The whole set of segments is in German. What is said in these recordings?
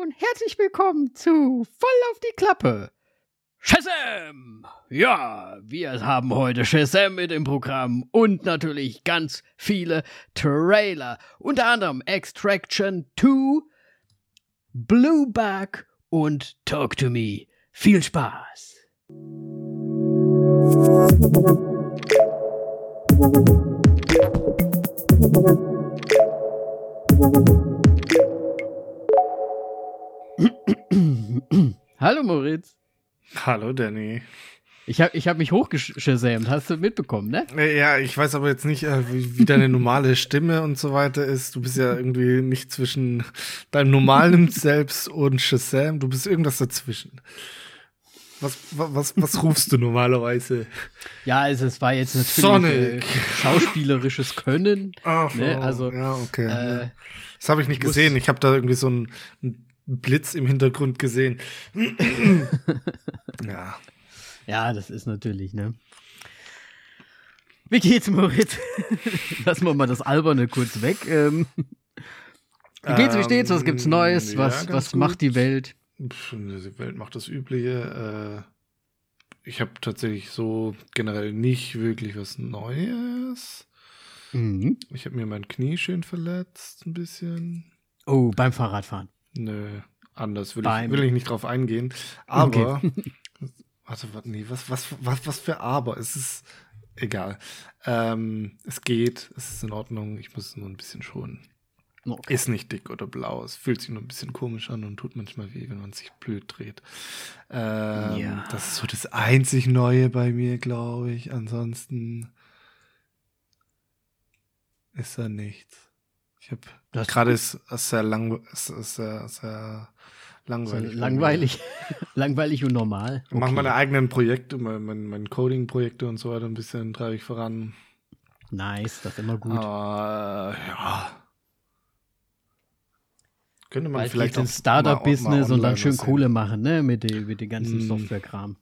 und herzlich willkommen zu Voll auf die Klappe. Shazam! Ja, wir haben heute Shazam mit im Programm und natürlich ganz viele Trailer. Unter anderem Extraction 2, Blueback und Talk to Me. Viel Spaß! Hallo Moritz. Hallo Danny. Ich habe ich hab mich hochgeschämt, hast du mitbekommen, ne? Ja, ich weiß aber jetzt nicht, äh, wie, wie deine normale Stimme und so weiter ist. Du bist ja irgendwie nicht zwischen deinem normalen Selbst und Shazam. Du bist irgendwas dazwischen. Was, was, was rufst du normalerweise? Ja, also es war jetzt natürlich äh, schauspielerisches Können. Ach, ne? Also, ja, okay. Äh, das habe ich nicht gesehen. Ich habe da irgendwie so ein, ein Blitz im Hintergrund gesehen. ja. Ja, das ist natürlich, ne? Wie geht's, Moritz? Lassen wir mal das Alberne kurz weg. Ähm, wie geht's, wie steht's? Was gibt's ähm, Neues? Was, ja, was macht die Welt? Die Welt macht das Übliche. Äh, ich habe tatsächlich so generell nicht wirklich was Neues. Mhm. Ich habe mir mein Knie schön verletzt, ein bisschen. Oh, beim Fahrradfahren. Nö, anders will, ich, will ich nicht drauf eingehen. Aber okay. Warte, warte, nee, was, was, was, was für Aber? Es ist egal. Ähm, es geht, es ist in Ordnung, ich muss es nur ein bisschen schonen. Okay. Ist nicht dick oder blau, es fühlt sich nur ein bisschen komisch an und tut manchmal weh, wenn man sich blöd dreht. Ähm, ja. Das ist so das einzig Neue bei mir, glaube ich. Ansonsten ist da nichts. Ich habe gerade ist, ist sehr lang, ist, sehr, sehr Langweilig. So langweilig. langweilig und normal. Okay. Mache meine eigenen Projekte, mein, mein, mein Coding-Projekte und so weiter ein bisschen treibe ich voran. Nice, das ist immer gut. Aber ja. Könnte man Bald vielleicht ein Startup-Business und dann schön Kohle machen, ne? Mit dem mit den ganzen mm. Software-Kram.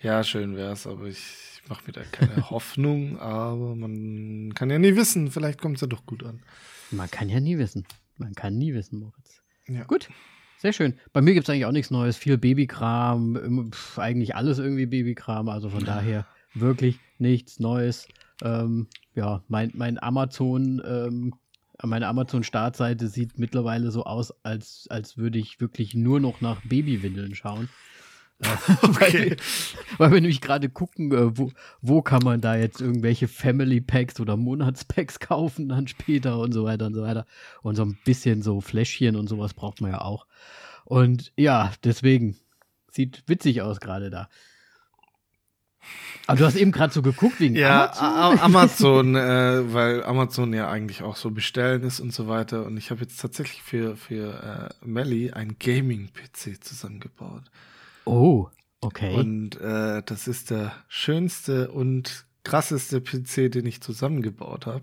Ja, schön wär's, aber ich, ich mache da keine Hoffnung, aber man kann ja nie wissen, vielleicht kommt es ja doch gut an. Man kann ja nie wissen. Man kann nie wissen, Moritz. Ja. Gut. Sehr schön. Bei mir gibt es eigentlich auch nichts Neues. Viel Babykram, pf, eigentlich alles irgendwie Babykram. Also von daher wirklich nichts Neues. Ähm, ja, mein, mein Amazon, ähm, meine Amazon-Startseite sieht mittlerweile so aus, als, als würde ich wirklich nur noch nach Babywindeln schauen. okay. weil, weil wir nämlich gerade gucken, äh, wo, wo kann man da jetzt irgendwelche Family Packs oder Monatspacks kaufen dann später und so weiter und so weiter. Und so ein bisschen so Fläschchen und sowas braucht man ja auch. Und ja, deswegen sieht witzig aus gerade da. Aber du hast eben gerade so geguckt wegen ja, Amazon. Amazon, äh, weil Amazon ja eigentlich auch so bestellen ist und so weiter. Und ich habe jetzt tatsächlich für, für äh, Melly ein Gaming-PC zusammengebaut. Oh, okay. Und äh, das ist der schönste und krasseste PC, den ich zusammengebaut habe.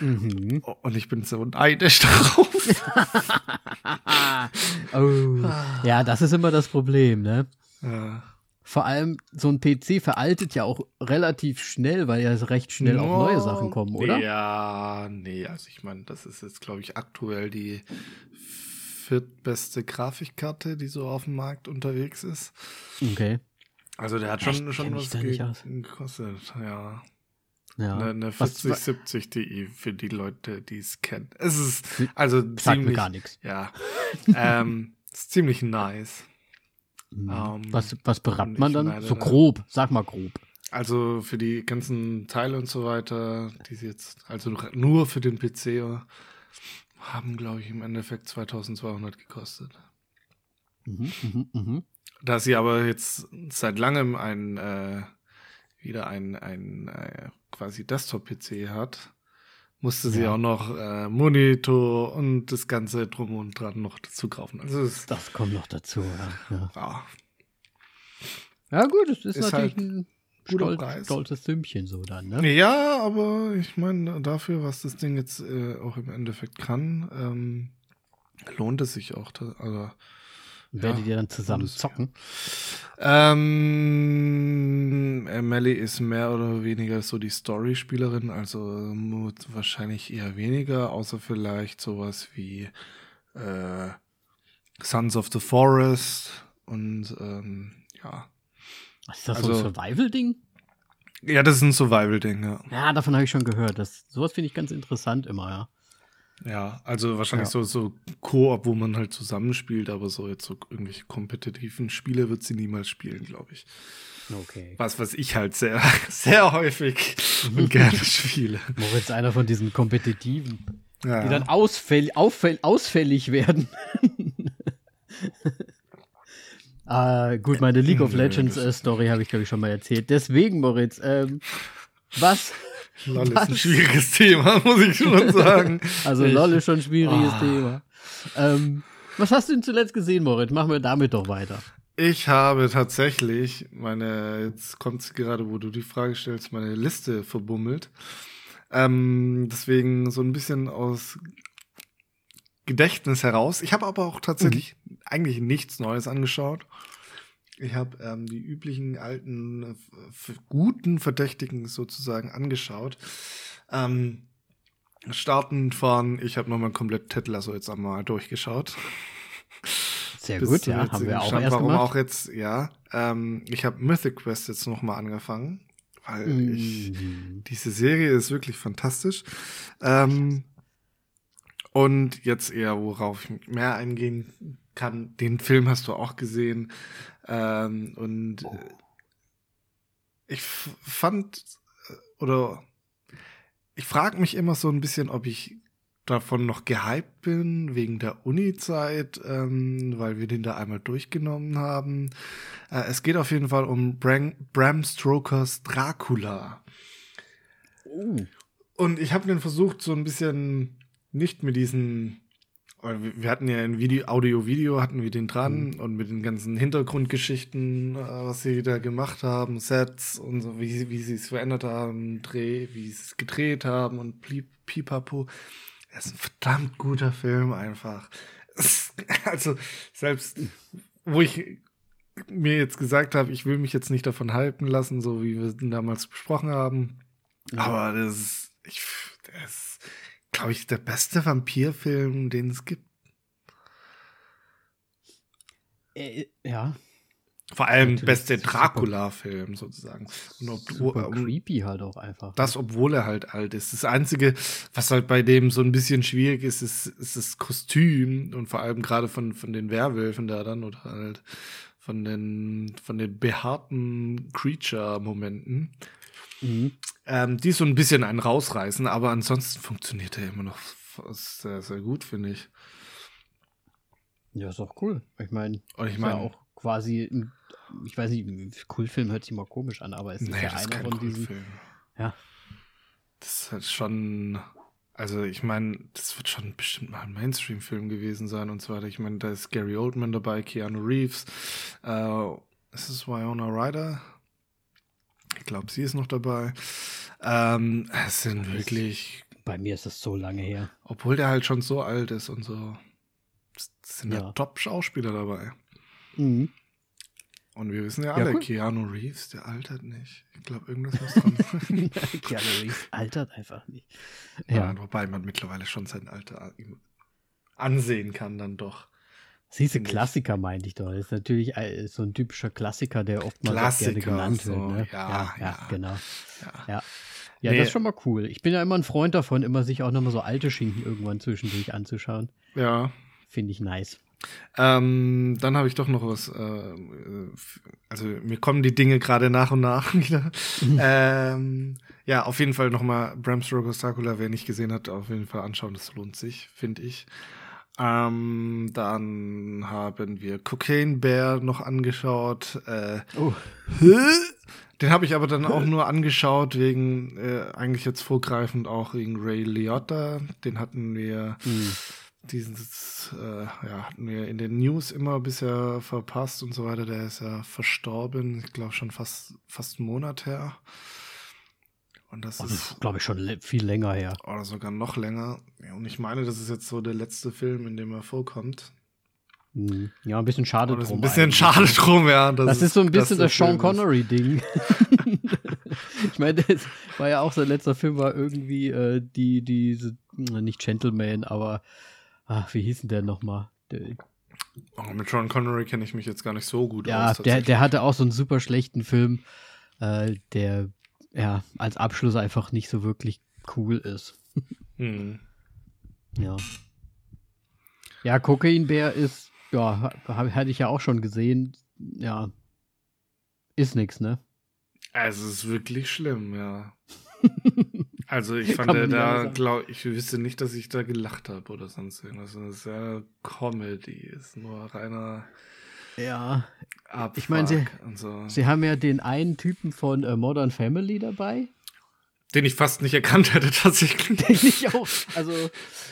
Mhm. Und ich bin so neidisch drauf. oh. Ja, das ist immer das Problem, ne? Ja. Vor allem, so ein PC veraltet ja auch relativ schnell, weil ja recht schnell auch neue Sachen kommen, oder? Ja, nee, also ich meine, das ist jetzt, glaube ich, aktuell die viertbeste Grafikkarte, die so auf dem Markt unterwegs ist. Okay. Also der hat schon, schon was gekostet, ja. Ja. Eine, eine 4070 Ti für die Leute, die es kennen. Es ist also Sagt ziemlich, mir gar nichts. Ja, ähm, ist ziemlich nice. Mhm. Um, was, was bereitet man dann? So grob, sag mal grob. Also für die ganzen Teile und so weiter, die sie jetzt, also nur für den PC haben, glaube ich, im Endeffekt 2200 gekostet. Mhm, mh, mh. Da sie aber jetzt seit langem ein, äh, wieder ein, ein äh, quasi Desktop-PC hat, musste sie ja. auch noch äh, Monitor und das ganze drum und dran noch dazu kaufen. Also das kommt noch dazu, ja. Ja, ja gut, es ist, ist natürlich halt ein stolz, stolzes Sümmchen so dann, ne? Ja, aber ich meine, dafür, was das Ding jetzt äh, auch im Endeffekt kann, ähm, lohnt es sich auch. Also, Werdet ja, ihr dann zusammen zocken? Ähm, Melly ist mehr oder weniger so die Story-Spielerin, also wahrscheinlich eher weniger, außer vielleicht sowas wie äh, Sons of the Forest und ähm, ja. Ist das also, so ein Survival-Ding? Ja, das ist ein Survival-Ding, ja. Ja, davon habe ich schon gehört. Das, sowas finde ich ganz interessant immer, ja. Ja, also wahrscheinlich ja. so, so Koop, wo man halt zusammenspielt, aber so jetzt so irgendwelche kompetitiven Spiele wird sie niemals spielen, glaube ich. Okay. Was, was ich halt sehr, sehr häufig und gerne spiele. Moritz, einer von diesen kompetitiven, ja. die dann ausfäll, auffäll, ausfällig werden. ah, gut, meine League of Legends äh, Story habe ich, glaube ich, schon mal erzählt. Deswegen, Moritz, ähm, was LOL ist ein schwieriges Thema, muss ich schon sagen. Also ich, LOL ist schon ein schwieriges oh. Thema. Ähm, was hast du denn zuletzt gesehen, Moritz? Machen wir damit doch weiter. Ich habe tatsächlich meine, jetzt kommt gerade, wo du die Frage stellst, meine Liste verbummelt. Ähm, deswegen so ein bisschen aus Gedächtnis heraus. Ich habe aber auch tatsächlich mhm. eigentlich nichts Neues angeschaut. Ich habe ähm, die üblichen alten, guten Verdächtigen sozusagen angeschaut. Ähm, startend von, ich habe nochmal komplett Ted Lasso jetzt einmal durchgeschaut. Sehr gut, ja, haben wir auch Stand, erst Warum gemacht. auch jetzt, ja. Ähm, ich habe Mythic Quest jetzt nochmal angefangen, weil mm. ich, diese Serie ist wirklich fantastisch. Ähm, und jetzt eher, worauf ich mehr eingehen kann, den Film hast du auch gesehen. Ähm, und oh. ich fand, äh, oder ich frage mich immer so ein bisschen, ob ich davon noch gehypt bin, wegen der Uni-Zeit, ähm, weil wir den da einmal durchgenommen haben. Äh, es geht auf jeden Fall um Bram, Bram Stokers Dracula. Oh. Und ich habe den versucht, so ein bisschen nicht mit diesen wir hatten ja in Video, Audio-Video hatten wir den dran mhm. und mit den ganzen Hintergrundgeschichten, äh, was sie da gemacht haben, Sets und so, wie, wie sie es verändert haben, Dreh, wie sie es gedreht haben und pipapo. Das ist ein verdammt guter Film einfach. Also, selbst wo ich mir jetzt gesagt habe, ich will mich jetzt nicht davon halten lassen, so wie wir ihn damals besprochen haben. Ja. Aber das ist, ich, das ist, glaube ich, der beste Vampirfilm, den es gibt. Äh, ja. Vor allem Natürlich beste Dracula-Film sozusagen. Und ob, super um, creepy halt auch einfach. Das, obwohl er halt alt ist. Das Einzige, was halt bei dem so ein bisschen schwierig ist, ist, ist das Kostüm und vor allem gerade von, von den Werwölfen da dann oder halt von den, von den behaarten Creature-Momenten. Mhm. Ähm, die so ein bisschen einen rausreißen, aber ansonsten funktioniert er immer noch sehr, sehr gut, finde ich. Ja, ist auch cool. Ich meine, ich meine ja auch quasi, ich weiß nicht, Kultfilm hört sich mal komisch an, aber es ist nee, ja einer von diesen. Film. Ja. Das ist halt schon, also ich meine, das wird schon bestimmt mal ein Mainstream-Film gewesen sein und so weiter. Ich meine, da ist Gary Oldman dabei, Keanu Reeves, äh, ist es Wyona Ryder? Ich glaube, sie ist noch dabei. Ähm, es sind wirklich. Bei mir ist es so lange her. Obwohl der halt schon so alt ist und so. Es sind ja, ja Top-Schauspieler dabei. Mhm. Und wir wissen ja alle, ja, cool. Keanu Reeves, der altert nicht. Ich glaube, irgendwas muss dran sein. Keanu Reeves altert einfach nicht. Ja. ja. wobei man mittlerweile schon sein Alter ansehen kann, dann doch. Siehste, Klassiker meinte ich doch. Das ist natürlich äh, so ein typischer Klassiker, der oftmals gerne genannt so, wird. Ne? Ja, ja, ja, genau. Ja, ja. ja nee. das ist schon mal cool. Ich bin ja immer ein Freund davon, immer sich auch nochmal so alte Schinken irgendwann zwischendurch anzuschauen. Ja. Finde ich nice. Ähm, dann habe ich doch noch was. Äh, also mir kommen die Dinge gerade nach und nach wieder. Ähm, ja, auf jeden Fall nochmal Bram Stoker's Dracula, wer nicht gesehen hat, auf jeden Fall anschauen. Das lohnt sich, finde ich. Ähm, dann haben wir Cocaine Bear noch angeschaut. Äh, oh. Den habe ich aber dann auch nur angeschaut wegen, äh, eigentlich jetzt vorgreifend auch wegen Ray Liotta. Den hatten wir, mhm. dieses, äh, ja, hatten wir in den News immer bisher verpasst und so weiter. Der ist ja verstorben, ich glaube schon fast, fast einen Monat her. Und das, oh, das ist, glaube ich, schon viel länger her. Oder sogar noch länger. Ja, und ich meine, das ist jetzt so der letzte Film, in dem er vorkommt. Hm. Ja, ein bisschen schade drum. Ein bisschen eigentlich. schade drum, ja. Das, das ist, so ein bisschen das, Sean Connery-Ding. ich meine, das war ja auch sein letzter Film, war irgendwie äh, die, diese, nicht Gentleman, aber ach, wie hieß denn der nochmal? Oh, mit Sean Connery kenne ich mich jetzt gar nicht so gut ja, aus. Ja, der, der hatte auch so einen super schlechten Film, äh, der ja als Abschluss einfach nicht so wirklich cool ist. Hm. Ja. Ja, Kokainbär ist, ja, hatte ich ja auch schon gesehen. Ja, ist nix, ne? Also, es ist wirklich schlimm, ja. also, ich fand, der da, glaub, ich wüsste nicht, dass ich da gelacht habe oder sonst irgendwas. Das ist ja Comedy, ist nur reiner. Ja. Abfuck ich meine, sie, so. sie haben ja den einen Typen von uh, Modern Family dabei. Den ich fast nicht erkannt hätte, tatsächlich. Den ich auch. Also,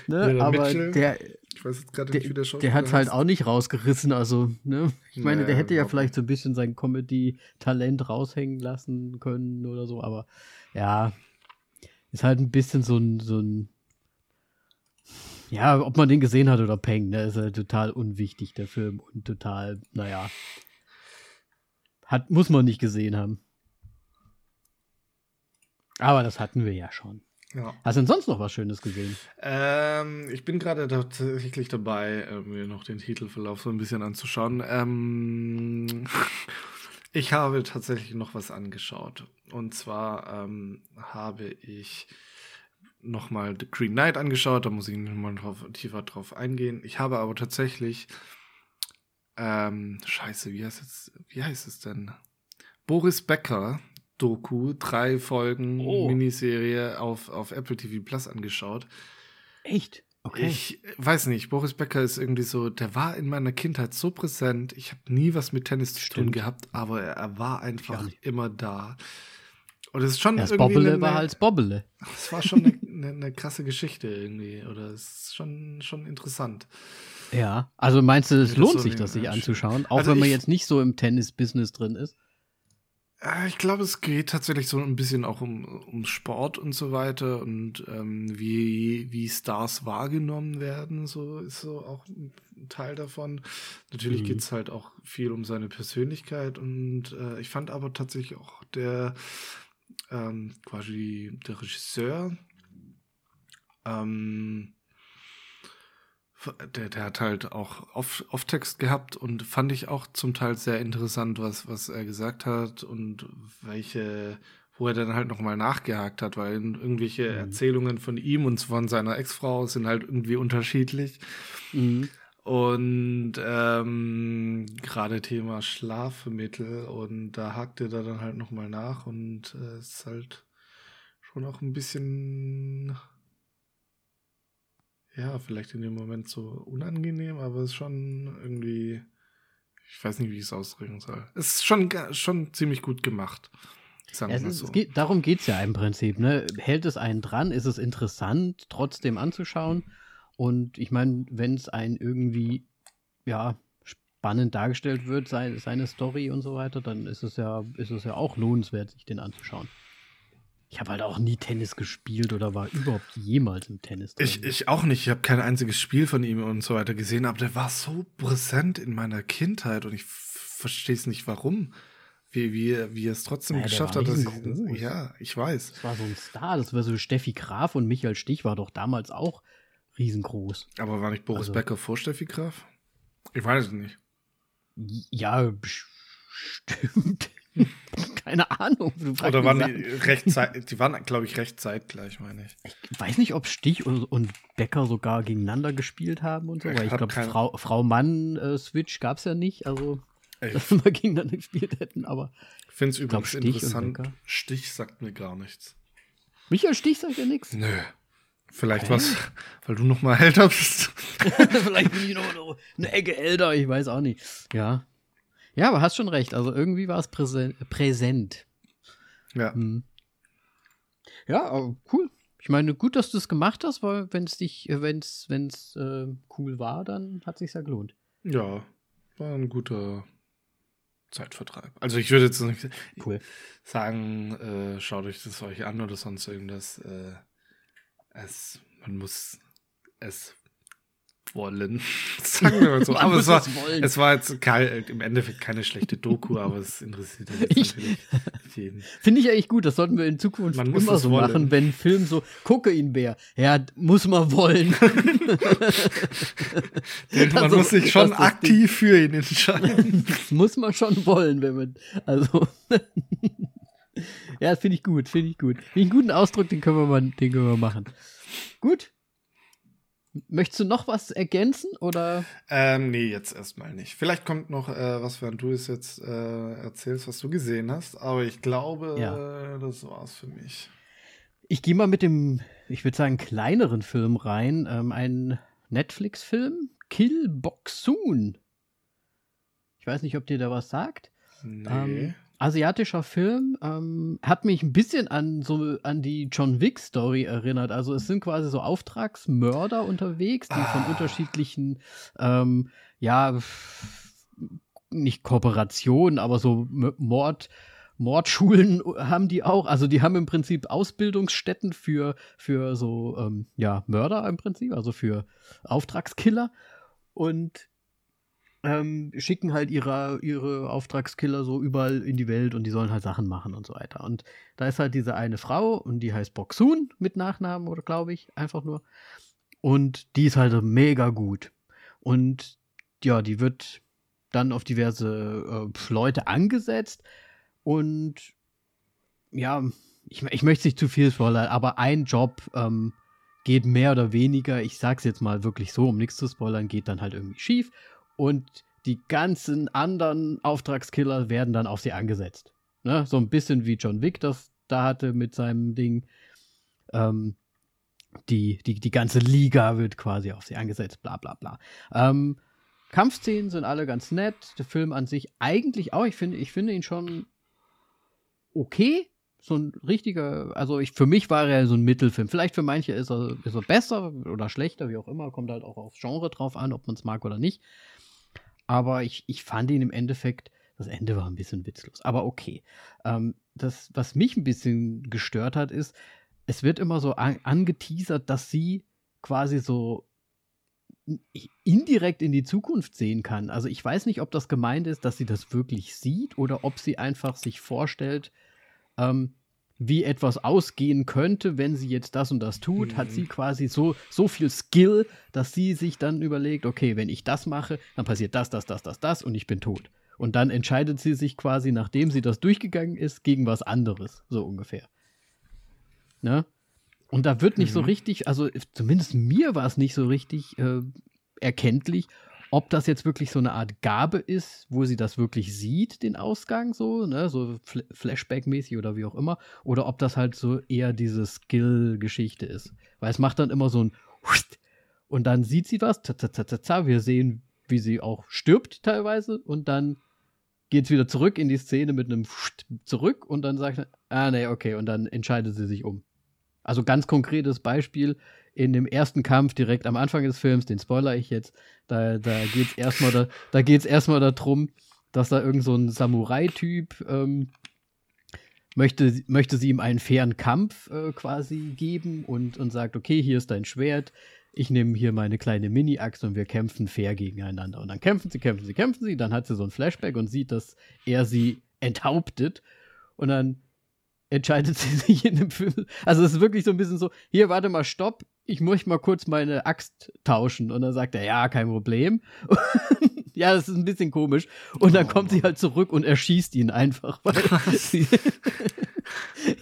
ne, aber Mitchell, der. Ich weiß jetzt gerade nicht, wie der schon. Der hat es halt auch nicht rausgerissen, also, ne? Ich meine, naja, der hätte ja vielleicht so ein bisschen sein Comedy-Talent raushängen lassen können oder so, aber ja, ist halt ein bisschen so ein, so ein. Ja, ob man den gesehen hat oder Peng, ne, ist halt total unwichtig, der Film. Und total, naja. Hat, muss man nicht gesehen haben. Aber das hatten wir ja schon. Ja. Hast du denn sonst noch was Schönes gesehen? Ähm, ich bin gerade tatsächlich dabei, äh, mir noch den Titelverlauf so ein bisschen anzuschauen. Ähm, ich habe tatsächlich noch was angeschaut. Und zwar ähm, habe ich nochmal The Green Knight angeschaut. Da muss ich nochmal drauf, tiefer drauf eingehen. Ich habe aber tatsächlich. Ähm, scheiße, wie heißt, es, wie heißt es denn? Boris Becker Doku, drei Folgen oh. Miniserie auf, auf Apple TV Plus angeschaut. Echt? Okay. Ich weiß nicht, Boris Becker ist irgendwie so, der war in meiner Kindheit so präsent. Ich habe nie was mit Tennis zu tun gehabt, aber er, er war einfach immer da. Und es ist schon das irgendwie. Bobbele eine, war als Bobbele. Es war schon eine, eine, eine, krasse Geschichte irgendwie. Oder es ist schon, schon interessant. Ja, also meinst du, es lohnt so sich, das sich anzuschauen? Auch also wenn man jetzt nicht so im Tennis-Business drin ist? Ich glaube, es geht tatsächlich so ein bisschen auch um, um Sport und so weiter und ähm, wie, wie Stars wahrgenommen werden, so ist so auch ein Teil davon. Natürlich mhm. geht es halt auch viel um seine Persönlichkeit und äh, ich fand aber tatsächlich auch der ähm, quasi der Regisseur ähm, der, der hat halt auch Off-Text gehabt und fand ich auch zum Teil sehr interessant, was, was er gesagt hat und welche, wo er dann halt nochmal nachgehakt hat, weil irgendwelche mhm. Erzählungen von ihm und von seiner Ex-Frau sind halt irgendwie unterschiedlich. Mhm. Und ähm, gerade Thema Schlafmittel und da hakt er da dann halt nochmal nach und es äh, ist halt schon auch ein bisschen ja, vielleicht in dem Moment so unangenehm, aber es ist schon irgendwie, ich weiß nicht, wie ich es ausdrücken soll. Es ist schon, schon ziemlich gut gemacht. Sagen es so. geht, darum geht es ja im Prinzip. Ne? Hält es einen dran? Ist es interessant, trotzdem anzuschauen? Und ich meine, wenn es einen irgendwie, ja, spannend dargestellt wird, seine, seine Story und so weiter, dann ist es ja, ist es ja auch lohnenswert, sich den anzuschauen. Ich habe halt auch nie Tennis gespielt oder war überhaupt jemals im Tennis. Drin. Ich, ich auch nicht. Ich habe kein einziges Spiel von ihm und so weiter gesehen, aber der war so präsent in meiner Kindheit und ich verstehe es nicht, warum. Wie, wie, wie er es trotzdem naja, geschafft hat. Dass ich, ja, ich weiß. Das war so ein Star. Das war so Steffi Graf und Michael Stich war doch damals auch riesengroß. Aber war nicht Boris also, Becker vor Steffi Graf? Ich weiß es nicht. Ja, bestimmt. Keine Ahnung. Oder waren die recht zeit, die waren, glaube ich, recht zeitgleich, meine ich. Ich weiß nicht, ob Stich und, und Becker sogar gegeneinander gespielt haben und so, ich weil ich glaube, Frau, Frau Mann-Switch äh, gab es ja nicht, also Ey. dass wir gegeneinander gespielt hätten, aber. Ich finde es übrigens Stich interessant. Stich sagt mir gar nichts. Michael Stich sagt ja nichts. Nö. Vielleicht was, weil du noch mal älter bist. Vielleicht bin ich noch eine Ecke älter, ich weiß auch nicht. Ja, ja, aber hast schon recht. Also irgendwie war es präsent. Ja. Hm. Ja, cool. Ich meine, gut, dass du es gemacht hast, weil wenn es dich, wenn es, wenn es äh, cool war, dann hat es sich ja gelohnt. Ja, war ein guter Zeitvertreib. Also ich würde jetzt nicht cool. sagen, äh, schaut euch das euch an oder sonst irgendwas. Äh, es, man muss es wollen. Sagen wir mal so. aber es war, es war jetzt kein, im Endeffekt keine schlechte Doku, aber es interessiert natürlich jeden. Finde ich eigentlich gut. Das sollten wir in Zukunft man immer so wollen. machen, wenn ein Film so, gucke ihn, Bär. Ja, muss man wollen. man also, muss sich schon aktiv für ihn entscheiden. das muss man schon wollen, wenn man, also. ja, finde ich gut, finde ich gut. Finde ich einen guten Ausdruck, den können wir mal, den können wir machen. Gut, Möchtest du noch was ergänzen oder? Ähm, nee, jetzt erstmal nicht. Vielleicht kommt noch äh, was, wenn du es jetzt äh, erzählst, was du gesehen hast. Aber ich glaube, ja. äh, das war's für mich. Ich gehe mal mit dem, ich würde sagen, kleineren Film rein. Ähm, ein Netflix-Film, Kill Boxoon. Ich weiß nicht, ob dir da was sagt. Nee. Ähm, asiatischer Film, ähm, hat mich ein bisschen an so an die John Wick Story erinnert. Also es sind quasi so Auftragsmörder unterwegs, die ah. von unterschiedlichen, ähm, ja, nicht Kooperationen, aber so Mord, Mordschulen haben die auch. Also die haben im Prinzip Ausbildungsstätten für, für so, ähm, ja, Mörder im Prinzip, also für Auftragskiller. Und ähm, schicken halt ihre, ihre Auftragskiller so überall in die Welt und die sollen halt Sachen machen und so weiter. Und da ist halt diese eine Frau und die heißt Boxun mit Nachnamen oder glaube ich, einfach nur. Und die ist halt mega gut. Und ja, die wird dann auf diverse äh, Leute angesetzt und ja, ich, ich möchte nicht zu viel spoilern, aber ein Job ähm, geht mehr oder weniger, ich sag's jetzt mal wirklich so, um nichts zu spoilern, geht dann halt irgendwie schief und die ganzen anderen Auftragskiller werden dann auf sie angesetzt. Ne? So ein bisschen wie John Wick das da hatte mit seinem Ding. Ähm, die, die, die ganze Liga wird quasi auf sie angesetzt, bla bla bla. Ähm, Kampfszenen sind alle ganz nett. Der Film an sich eigentlich auch. Ich finde, ich finde ihn schon okay. So ein richtiger, also ich, für mich war er so ein Mittelfilm. Vielleicht für manche ist er, ist er besser oder schlechter, wie auch immer. Kommt halt auch aufs Genre drauf an, ob man es mag oder nicht. Aber ich, ich fand ihn im Endeffekt, das Ende war ein bisschen witzlos, aber okay. Ähm, das, was mich ein bisschen gestört hat, ist, es wird immer so an, angeteasert, dass sie quasi so indirekt in die Zukunft sehen kann. Also ich weiß nicht, ob das gemeint ist, dass sie das wirklich sieht oder ob sie einfach sich vorstellt, ähm, wie etwas ausgehen könnte, wenn sie jetzt das und das tut, mhm. hat sie mhm. quasi so, so viel Skill, dass sie sich dann überlegt, okay, wenn ich das mache, dann passiert das, das, das, das, das und ich bin tot. Und dann entscheidet sie sich quasi, nachdem sie das durchgegangen ist, gegen was anderes, so ungefähr. Ne? Und da wird nicht mhm. so richtig, also zumindest mir war es nicht so richtig äh, erkenntlich, ob das jetzt wirklich so eine Art Gabe ist, wo sie das wirklich sieht, den Ausgang, so, ne, so Fl Flashback-mäßig oder wie auch immer, oder ob das halt so eher diese Skill-Geschichte ist. Weil es macht dann immer so ein und dann sieht sie was, wir sehen, wie sie auch stirbt teilweise und dann geht es wieder zurück in die Szene mit einem zurück und dann sagt, ah nee, okay, und dann entscheidet sie sich um. Also ganz konkretes Beispiel, in dem ersten Kampf direkt am Anfang des Films, den spoiler ich jetzt, da, da geht es erstmal da, da geht's darum, dass da irgend so ein Samurai-Typ ähm, möchte, möchte sie ihm einen fairen Kampf äh, quasi geben und, und sagt, okay, hier ist dein Schwert, ich nehme hier meine kleine Mini-Axt und wir kämpfen fair gegeneinander. Und dann kämpfen sie, kämpfen sie, kämpfen sie, dann hat sie so ein Flashback und sieht, dass er sie enthauptet. Und dann entscheidet sie sich in dem Film. Also es ist wirklich so ein bisschen so, hier, warte mal, stopp, ich muss mal kurz meine Axt tauschen. Und dann sagt er, ja, kein Problem. ja, das ist ein bisschen komisch. Und dann oh, kommt sie halt zurück und erschießt ihn einfach.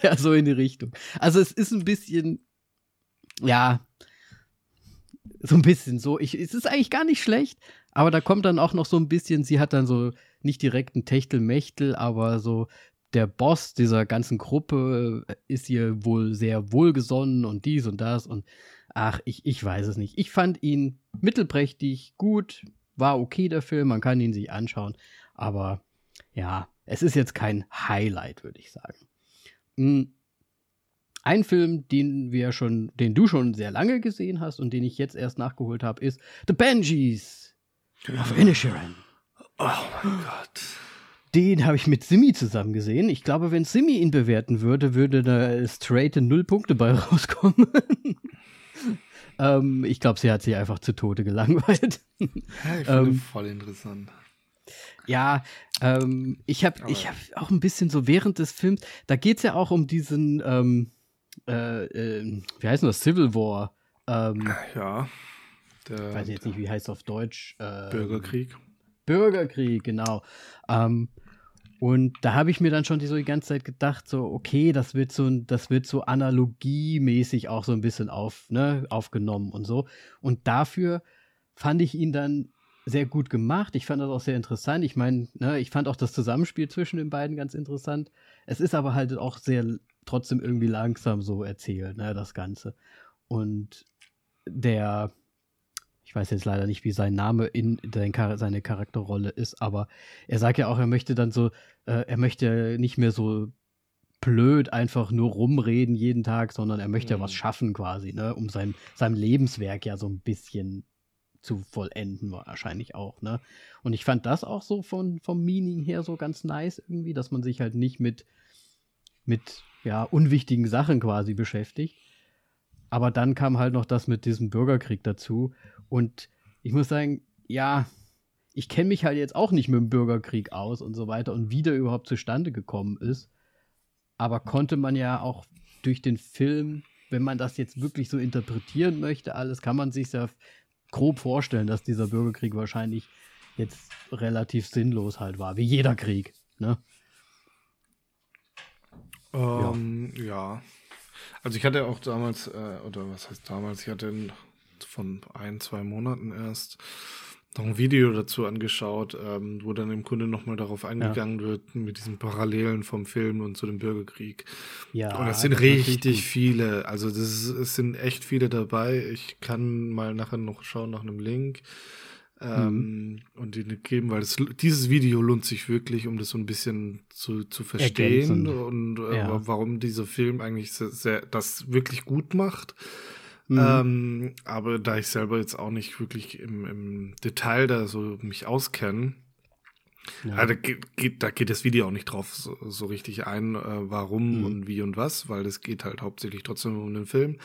ja, so in die Richtung. Also es ist ein bisschen, ja, so ein bisschen so. Ich, es ist eigentlich gar nicht schlecht, aber da kommt dann auch noch so ein bisschen, sie hat dann so nicht direkt ein Techtelmechtel, aber so der Boss dieser ganzen Gruppe ist ihr wohl sehr wohlgesonnen und dies und das und ach, ich, ich weiß es nicht. Ich fand ihn mittelprächtig, gut, war okay der Film, man kann ihn sich anschauen, aber ja, es ist jetzt kein Highlight, würde ich sagen. Hm. Ein Film, den wir schon, den du schon sehr lange gesehen hast und den ich jetzt erst nachgeholt habe, ist The Banshees of Inisherin. Oh mein Gott. Den habe ich mit Simi zusammen gesehen. Ich glaube, wenn Simi ihn bewerten würde, würde da straight null Punkte bei rauskommen. Ähm, ich glaube, sie hat sich einfach zu Tode gelangweilt. Ja, ich finde ähm, voll interessant. Ja, ähm, ich habe ich hab auch ein bisschen so während des Films, da geht es ja auch um diesen, ähm, äh, äh, wie heißt das, Civil War. Ähm, ja. Der, weiß jetzt nicht, wie heißt es auf Deutsch. Ähm, Bürgerkrieg. Bürgerkrieg, genau. Ähm, und da habe ich mir dann schon die, so die ganze Zeit gedacht, so, okay, das wird so, das wird so analogiemäßig auch so ein bisschen auf, ne, aufgenommen und so. Und dafür fand ich ihn dann sehr gut gemacht. Ich fand das auch sehr interessant. Ich meine, ne, ich fand auch das Zusammenspiel zwischen den beiden ganz interessant. Es ist aber halt auch sehr trotzdem irgendwie langsam so erzählt, ne, das Ganze. Und der, ich weiß jetzt leider nicht, wie sein Name in seine Charakterrolle ist, aber er sagt ja auch, er möchte dann so, äh, er möchte nicht mehr so blöd einfach nur rumreden jeden Tag, sondern er möchte mhm. ja was schaffen quasi, ne, um sein, sein Lebenswerk ja so ein bisschen zu vollenden wahrscheinlich auch, ne? Und ich fand das auch so von, vom Meaning her so ganz nice irgendwie, dass man sich halt nicht mit, mit, ja, unwichtigen Sachen quasi beschäftigt. Aber dann kam halt noch das mit diesem Bürgerkrieg dazu. Und ich muss sagen, ja, ich kenne mich halt jetzt auch nicht mit dem Bürgerkrieg aus und so weiter und wie der überhaupt zustande gekommen ist. Aber konnte man ja auch durch den Film, wenn man das jetzt wirklich so interpretieren möchte, alles kann man sich ja grob vorstellen, dass dieser Bürgerkrieg wahrscheinlich jetzt relativ sinnlos halt war, wie jeder Krieg. Ne? Ähm, ja. ja. Also ich hatte auch damals, äh, oder was heißt damals, ich hatte von ein, zwei Monaten erst noch ein Video dazu angeschaut, ähm, wo dann im Grunde nochmal darauf eingegangen ja. wird mit diesen Parallelen vom Film und zu dem Bürgerkrieg. Ja. Und das sind das richtig viele. Also das ist, es sind echt viele dabei. Ich kann mal nachher noch schauen nach einem Link ähm, mhm. und die geben, weil das, dieses Video lohnt sich wirklich, um das so ein bisschen zu, zu verstehen Ergänzend. und äh, ja. warum dieser Film eigentlich sehr, sehr, das wirklich gut macht. Mhm. Ähm, aber da ich selber jetzt auch nicht wirklich im, im Detail da so mich auskenne, ja. Also da, geht, da geht das Video auch nicht drauf so, so richtig ein, äh, warum mhm. und wie und was, weil es geht halt hauptsächlich trotzdem um den Film.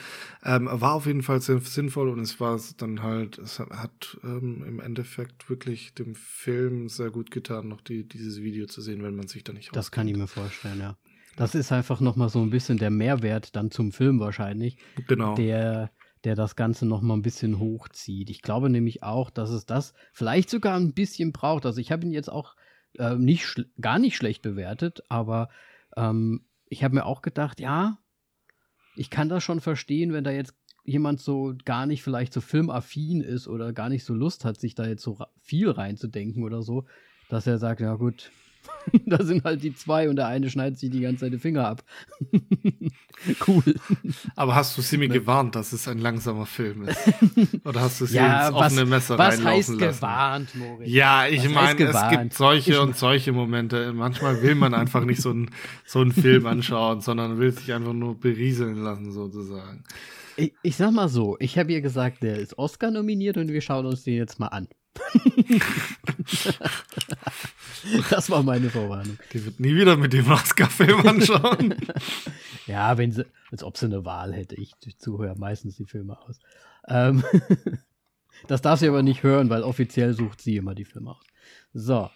Ähm, war auf jeden Fall sehr sinnvoll und es war dann halt, es hat ähm, im Endeffekt wirklich dem Film sehr gut getan, noch die, dieses Video zu sehen, wenn man sich da nicht Das auskennt. kann ich mir vorstellen, ja. Das ist einfach nochmal so ein bisschen der Mehrwert dann zum Film wahrscheinlich. Genau. Der, der das Ganze nochmal ein bisschen hochzieht. Ich glaube nämlich auch, dass es das vielleicht sogar ein bisschen braucht. Also ich habe ihn jetzt auch äh, nicht gar nicht schlecht bewertet, aber ähm, ich habe mir auch gedacht, ja, ich kann das schon verstehen, wenn da jetzt jemand so gar nicht vielleicht so filmaffin ist oder gar nicht so Lust hat, sich da jetzt so viel reinzudenken oder so, dass er sagt, ja gut, da sind halt die zwei und der eine schneidet sich die ganze Zeit die Finger ab. cool. Aber hast du Simi ne? gewarnt, dass es ein langsamer Film ist? Oder hast du sie ja, ins offene was, Messer was reinlaufen heißt gewarnt, Moritz? Ja, ich meine, es gibt solche ich und solche Momente. Manchmal will man einfach nicht so, ein, so einen Film anschauen, sondern will sich einfach nur berieseln lassen, sozusagen. Ich, ich sag mal so, ich habe ihr gesagt, der ist Oscar nominiert und wir schauen uns den jetzt mal an. das war meine Vorwarnung. Die wird nie wieder mit dem Oscar-Film anschauen. ja, wenn sie, als ob sie eine Wahl hätte. Ich zuhöre meistens die Filme aus. Ähm, das darf sie aber nicht hören, weil offiziell sucht sie immer die Filme aus. So.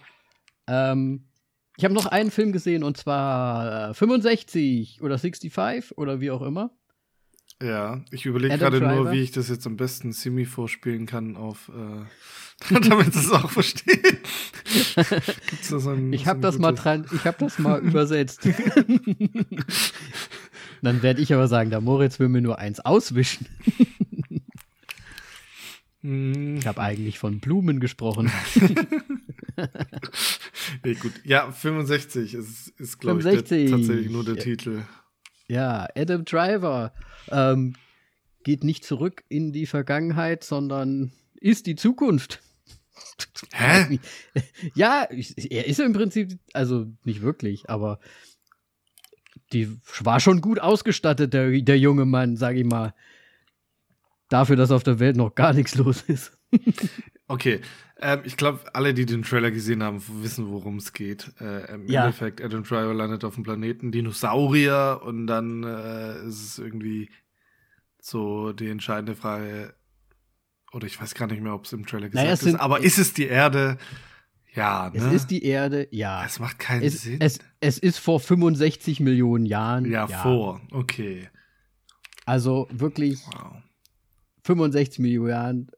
Ähm, ich habe noch einen Film gesehen und zwar äh, 65 oder 65 oder wie auch immer. Ja, ich überlege gerade nur, wie ich das jetzt am besten Simi vorspielen kann auf äh, damit es auch versteht. da so ein, ich habe so das, mal ich hab das mal übersetzt. Dann werde ich aber sagen, der Moritz will mir nur eins auswischen. Hm. ich habe eigentlich von Blumen gesprochen. nee, gut. Ja, 65 ist, ist glaube ich, der, tatsächlich nur der ja. Titel. Ja, Adam Driver ähm, geht nicht zurück in die Vergangenheit, sondern ist die Zukunft. Hä? Ja, er ist im Prinzip, also nicht wirklich, aber die war schon gut ausgestattet, der, der junge Mann, sag ich mal. Dafür, dass auf der Welt noch gar nichts los ist. okay, ähm, ich glaube, alle, die den Trailer gesehen haben, wissen, worum es geht. Äh, Im ja. Endeffekt, Adam Driver landet auf dem Planeten Dinosaurier und dann äh, ist es irgendwie so die entscheidende Frage, oder ich weiß gar nicht mehr, ob es im Trailer gesagt naja, ist, aber ist es die Erde? Ja, ne? Es ist die Erde, ja. Es macht keinen es, Sinn. Es, es ist vor 65 Millionen Jahren. Ja, ja. vor, okay. Also wirklich wow. 65 Millionen Jahren.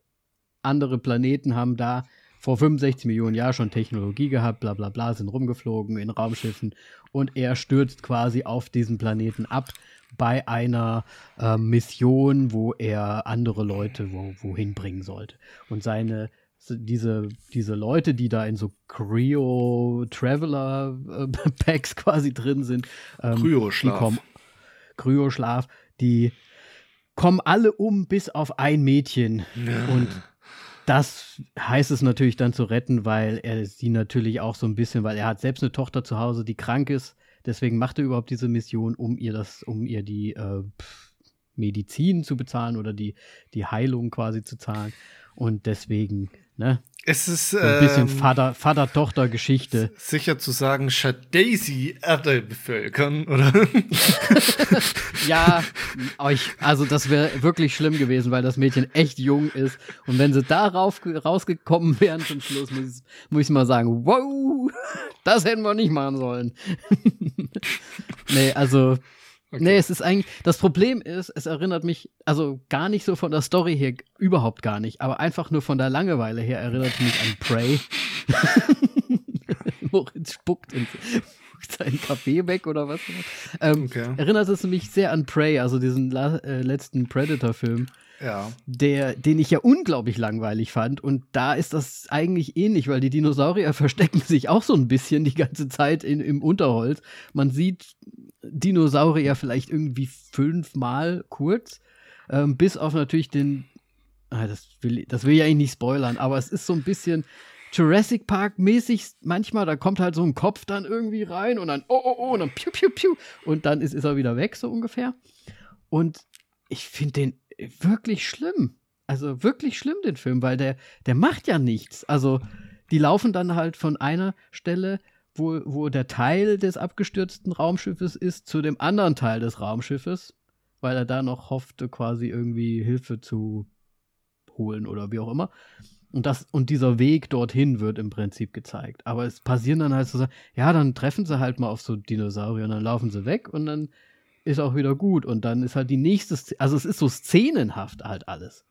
Andere Planeten haben da vor 65 Millionen Jahren schon Technologie gehabt, bla bla bla, sind rumgeflogen in Raumschiffen und er stürzt quasi auf diesen Planeten ab bei einer äh, Mission, wo er andere Leute wo, wohin bringen sollte. Und seine diese, diese Leute, die da in so Cryo-Traveler-Packs äh, quasi drin sind, ähm, Kryoschlaf. Die kommen, Kryoschlaf, die kommen alle um, bis auf ein Mädchen. Ja. Und das heißt es natürlich dann zu retten, weil er sie natürlich auch so ein bisschen, weil er hat selbst eine Tochter zu Hause, die krank ist. Deswegen macht er überhaupt diese Mission, um ihr das, um ihr die äh, Medizin zu bezahlen oder die, die Heilung quasi zu zahlen. Und deswegen Ne? Es ist so ein bisschen ähm, Vater-Tochter-Geschichte. sicher zu sagen, Daisy Erde bevölkern, oder? ja, euch, also das wäre wirklich schlimm gewesen, weil das Mädchen echt jung ist. Und wenn sie da rauf, rausgekommen wären zum Schluss, muss, muss ich mal sagen, wow, das hätten wir nicht machen sollen. nee, also Okay. Nee, es ist eigentlich, das Problem ist, es erinnert mich, also gar nicht so von der Story her, überhaupt gar nicht, aber einfach nur von der Langeweile her erinnert mich an Prey. Moritz spuckt in seinen Kaffee weg oder was. Ähm, okay. Erinnert es mich sehr an Prey, also diesen äh, letzten Predator-Film. Ja. Der, den ich ja unglaublich langweilig fand. Und da ist das eigentlich ähnlich, weil die Dinosaurier verstecken sich auch so ein bisschen die ganze Zeit in, im Unterholz. Man sieht Dinosaurier vielleicht irgendwie fünfmal kurz. Ähm, bis auf natürlich den. Ah, das, will, das will ich eigentlich nicht spoilern, aber es ist so ein bisschen Jurassic Park mäßig manchmal. Da kommt halt so ein Kopf dann irgendwie rein und dann oh, oh, oh, und dann piu, piu, piu. Und dann ist, ist er wieder weg, so ungefähr. Und ich finde den wirklich schlimm. Also wirklich schlimm, den Film, weil der, der macht ja nichts. Also, die laufen dann halt von einer Stelle wo, wo der Teil des abgestürzten Raumschiffes ist, zu dem anderen Teil des Raumschiffes, weil er da noch hoffte, quasi irgendwie Hilfe zu holen oder wie auch immer. Und, das, und dieser Weg dorthin wird im Prinzip gezeigt. Aber es passieren dann halt so, ja, dann treffen sie halt mal auf so Dinosaurier und dann laufen sie weg und dann ist auch wieder gut. Und dann ist halt die nächste, also es ist so szenenhaft halt alles.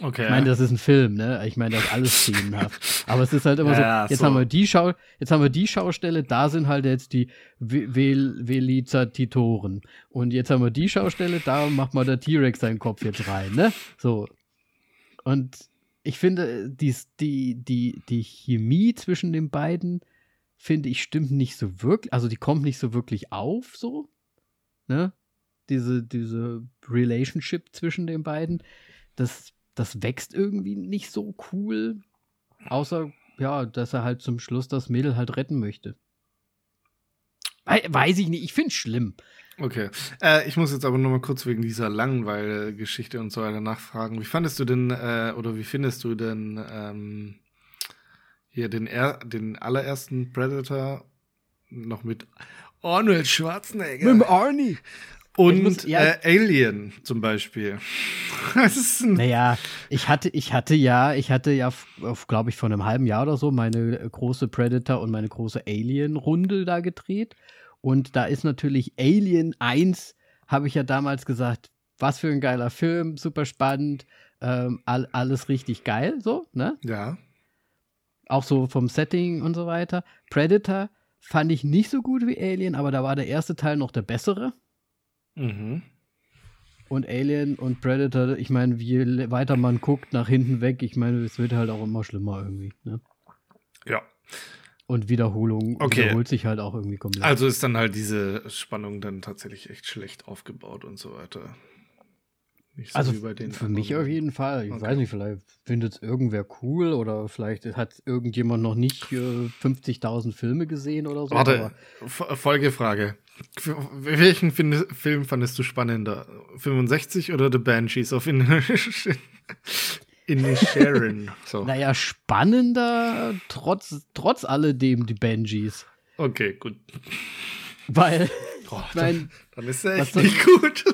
Okay. Ich meine, das ist ein Film, ne? Ich meine, das ist alles szenenhaft. Aber es ist halt immer ja, so, jetzt so. haben wir die Schau, jetzt haben wir die Schaustelle, da sind halt jetzt die Velizatitoren. Und jetzt haben wir die Schaustelle, da macht mal der T-Rex seinen Kopf jetzt rein, ne? So. Und ich finde, die, die, die, die Chemie zwischen den beiden, finde ich, stimmt nicht so wirklich, also die kommt nicht so wirklich auf, so. Ne? Diese, diese Relationship zwischen den beiden. Das das wächst irgendwie nicht so cool. Außer, ja, dass er halt zum Schluss das Mädel halt retten möchte. Weiß ich nicht, ich finde es schlimm. Okay. Äh, ich muss jetzt aber nur mal kurz wegen dieser Langeweile-Geschichte und so weiter nachfragen. Wie fandest du denn, äh, oder wie findest du denn ähm, hier den, er den allerersten Predator noch mit Arnold Schwarzenegger? Mit Arnie. Und muss, ja, äh, Alien zum Beispiel. naja, ich hatte, ich hatte ja, ich hatte ja, glaube ich, vor einem halben Jahr oder so meine große Predator und meine große Alien-Runde da gedreht. Und da ist natürlich Alien 1, habe ich ja damals gesagt, was für ein geiler Film, super spannend, ähm, all, alles richtig geil, so, ne? Ja. Auch so vom Setting und so weiter. Predator fand ich nicht so gut wie Alien, aber da war der erste Teil noch der bessere. Mhm. Und Alien und Predator, ich meine, je weiter man guckt, nach hinten weg, ich meine, es wird halt auch immer schlimmer irgendwie. Ne? Ja. Und Wiederholung okay. wiederholt sich halt auch irgendwie komplett. Also ist dann halt diese Spannung dann tatsächlich echt schlecht aufgebaut und so weiter. Nicht so also für mich auf jeden Fall. Ich okay. weiß nicht, vielleicht findet es irgendwer cool oder vielleicht hat irgendjemand noch nicht äh, 50.000 Filme gesehen oder so. Warte, Folgefrage. Welchen Film fandest du spannender? 65 oder The Banshees of In Sharon? So. Naja, spannender trotz, trotz alledem die Banshees. Okay, gut. Weil, oh, mein, dann, dann, ist er echt nicht gut.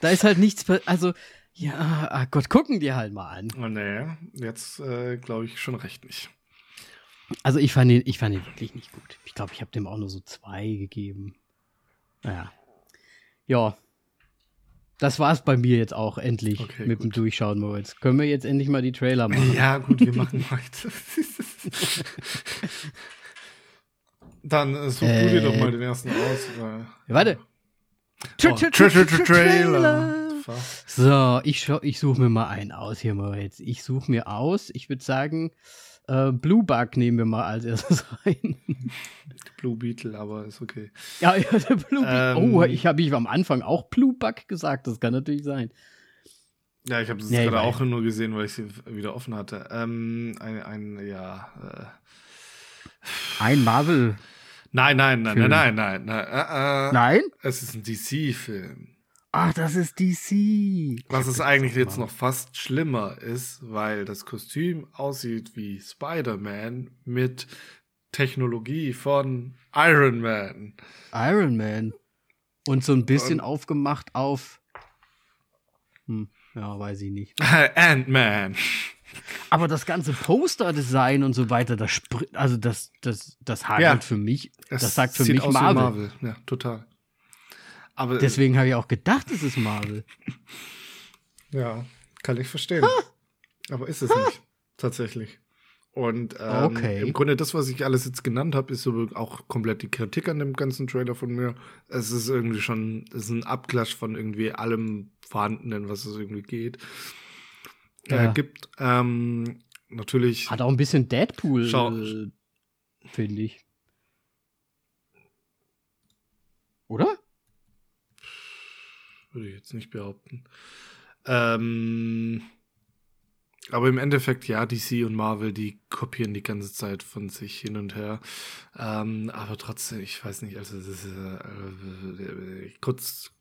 da ist halt nichts, also, ja, ach Gott, gucken die halt mal an. Oh, nee, jetzt äh, glaube ich schon recht nicht. Also ich fand ihn, ich fand ihn wirklich nicht gut. Ich glaube, ich habe dem auch nur so zwei gegeben. Naja. Ja. Das war es bei mir jetzt auch endlich okay, mit gut. dem Durchschauen, Moritz. Können wir jetzt endlich mal die Trailer machen? Ja, gut, wir machen heute. Dann äh, such äh, du dir doch mal den ersten aus. Weil, warte. Oh, Trailer. So, ich, ich suche mir mal einen aus hier, Moritz. Ich suche mir aus. Ich würde sagen, äh, Blue Bug nehmen wir mal als erstes rein. Blue Beetle, aber ist okay. Ja, ja der Blue Beetle. Ähm, oh, ich habe ich am Anfang auch Blue Bug gesagt. Das kann natürlich sein. Ja, ich habe es ja, gerade auch nur gesehen, weil ich sie wieder offen hatte. Ähm, ein, ein, ja. Äh. Ein Marvel. Nein, nein, nein, nein, nein, nein, nein. Äh, äh, nein? Es ist ein DC-Film. Ach, das ist DC. Was es eigentlich jetzt noch fast schlimmer ist, weil das Kostüm aussieht wie Spider-Man mit Technologie von Iron Man. Iron Man. Und so ein bisschen Und aufgemacht auf. Hm, ja, weiß ich nicht. Ant-Man. Aber das ganze Poster-Design und so weiter, das also das, das, das hagelt ja, für mich. Das sagt für mich Marvel. Marvel. Ja, total. Aber, Deswegen habe ich auch gedacht, es ist Marvel. Ja, kann ich verstehen. Ha! Aber ist es ha! nicht, tatsächlich. Und ähm, okay. im Grunde das, was ich alles jetzt genannt habe, ist so auch komplett die Kritik an dem ganzen Trailer von mir. Es ist irgendwie schon, es ist ein Abklatsch von irgendwie allem Vorhandenen, was es irgendwie geht. Ja. Er gibt ähm, natürlich. Hat auch ein bisschen Deadpool, finde ich. Oder? Würde ich jetzt nicht behaupten. Ähm, aber im Endeffekt, ja, DC und Marvel, die kopieren die ganze Zeit von sich hin und her. Ähm, aber trotzdem, ich weiß nicht, also das ist äh, äh, kurz,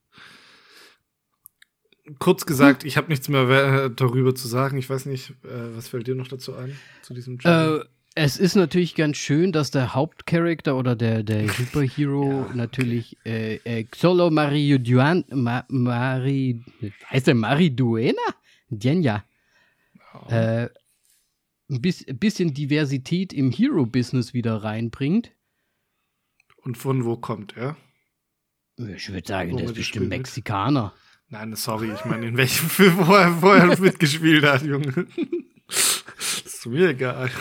kurz gesagt, hm. ich habe nichts mehr darüber zu sagen. Ich weiß nicht, äh, was fällt dir noch dazu ein, zu diesem Channel? Es ist natürlich ganz schön, dass der Hauptcharakter oder der, der Superhero ja, natürlich äh, äh, Xolo Mario Duan, Ma, Mari, heißt der Mariduena? Djenja. Oh. Äh, ein bisschen Diversität im Hero-Business wieder reinbringt. Und von wo kommt er? Ich würde sagen, der ist bestimmt Mexikaner. Nein, sorry, ich meine, in welchem Film, wo er vorher mitgespielt hat, Junge. das ist mir egal.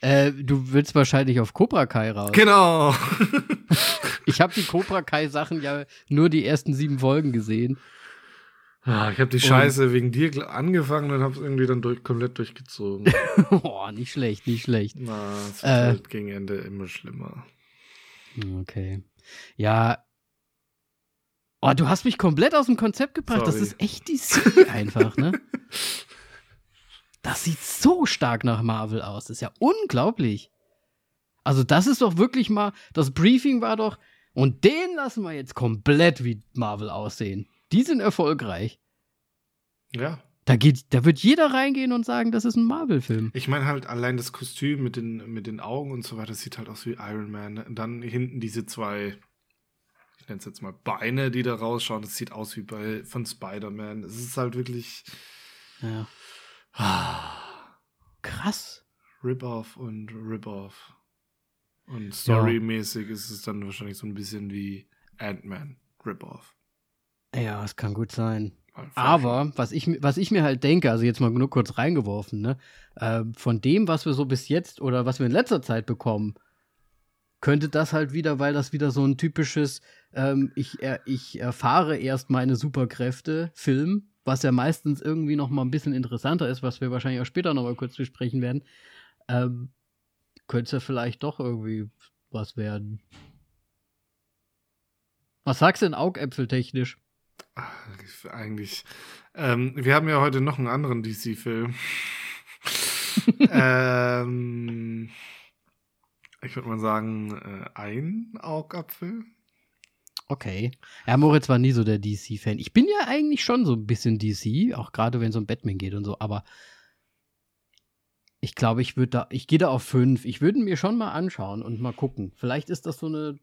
Äh, du willst wahrscheinlich auf Cobra Kai raus. Genau. ich habe die Cobra Kai Sachen ja nur die ersten sieben Folgen gesehen. Ah, ich habe die Scheiße und wegen dir angefangen und habe es irgendwie dann durch, komplett durchgezogen. Boah, nicht schlecht, nicht schlecht. Na, es wird äh, halt gegen Ende immer schlimmer. Okay. Ja. Oh, du hast mich komplett aus dem Konzept gebracht. Sorry. Das ist echt die DC einfach, ne? Das sieht so stark nach Marvel aus. Das ist ja unglaublich. Also, das ist doch wirklich mal, das Briefing war doch, und den lassen wir jetzt komplett wie Marvel aussehen. Die sind erfolgreich. Ja. Da, geht, da wird jeder reingehen und sagen, das ist ein Marvel-Film. Ich meine halt allein das Kostüm mit den, mit den Augen und so weiter, das sieht halt aus wie Iron Man. Dann hinten diese zwei, ich nenne es jetzt mal Beine, die da rausschauen, das sieht aus wie bei von Spider-Man. Es ist halt wirklich. Ja. Krass. Rip-Off und Rip-Off. Und storymäßig ja. ist es dann wahrscheinlich so ein bisschen wie Ant-Man, Rip-Off. Ja, es kann gut sein. Aber was ich, was ich mir halt denke, also jetzt mal nur kurz reingeworfen, ne, äh, von dem, was wir so bis jetzt oder was wir in letzter Zeit bekommen, könnte das halt wieder, weil das wieder so ein typisches, ähm, ich, er, ich erfahre erst meine Superkräfte Film was ja meistens irgendwie noch mal ein bisschen interessanter ist, was wir wahrscheinlich auch später noch mal kurz besprechen werden, ähm, könnte es ja vielleicht doch irgendwie was werden. Was sagst du denn Augäpfeltechnisch? Eigentlich. Ähm, wir haben ja heute noch einen anderen DC-Film. ähm, ich würde mal sagen, äh, ein Augapfel. Okay. Ja, Moritz war nie so der DC-Fan. Ich bin ja eigentlich schon so ein bisschen DC, auch gerade wenn es um Batman geht und so, aber ich glaube, ich würde da, ich gehe da auf fünf. Ich würde mir schon mal anschauen und mal gucken. Vielleicht ist das so eine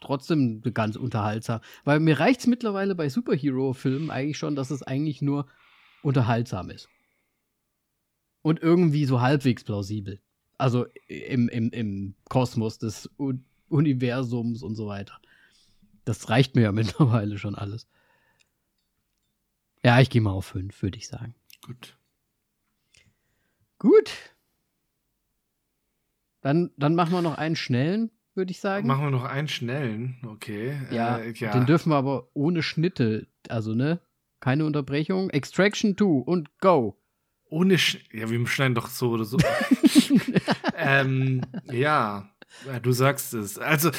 trotzdem ganz unterhaltsam. Weil mir reicht es mittlerweile bei Superhero-Filmen eigentlich schon, dass es eigentlich nur unterhaltsam ist. Und irgendwie so halbwegs plausibel. Also im, im, im Kosmos des U Universums und so weiter. Das reicht mir ja mittlerweile schon alles. Ja, ich gehe mal auf 5, würde ich sagen. Gut. Gut. Dann, dann machen wir noch einen schnellen, würde ich sagen. Machen wir noch einen schnellen, okay. Ja, äh, ja, den dürfen wir aber ohne Schnitte, also ne, keine Unterbrechung. Extraction 2 und go. Ohne, Sch ja, wir schneiden doch so oder so. ähm, ja, ja, du sagst es. Also,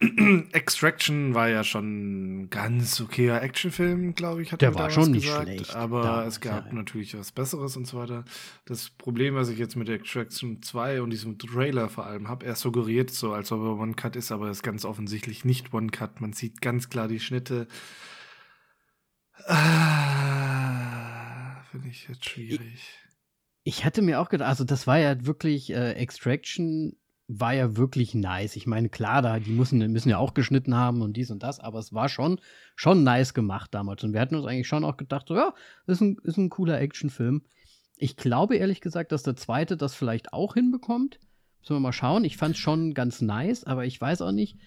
Extraction war ja schon ein ganz okayer Actionfilm, glaube ich. Hat Der war schon nicht gesagt, schlecht. Aber da, es gab ja. natürlich was Besseres und so weiter. Das Problem, was ich jetzt mit Extraction 2 und diesem Trailer vor allem habe, er suggeriert so, als ob er One Cut ist, aber es ist ganz offensichtlich nicht One Cut. Man sieht ganz klar die Schnitte. Ah, Finde ich jetzt schwierig. Ich, ich hatte mir auch gedacht, also das war ja wirklich äh, Extraction war ja wirklich nice. Ich meine, klar, da, die müssen, müssen ja auch geschnitten haben und dies und das, aber es war schon, schon nice gemacht damals. Und wir hatten uns eigentlich schon auch gedacht, so, ja, ist ein, ist ein cooler Actionfilm. Ich glaube ehrlich gesagt, dass der zweite das vielleicht auch hinbekommt. Müssen wir mal schauen. Ich fand es schon ganz nice, aber ich weiß auch nicht,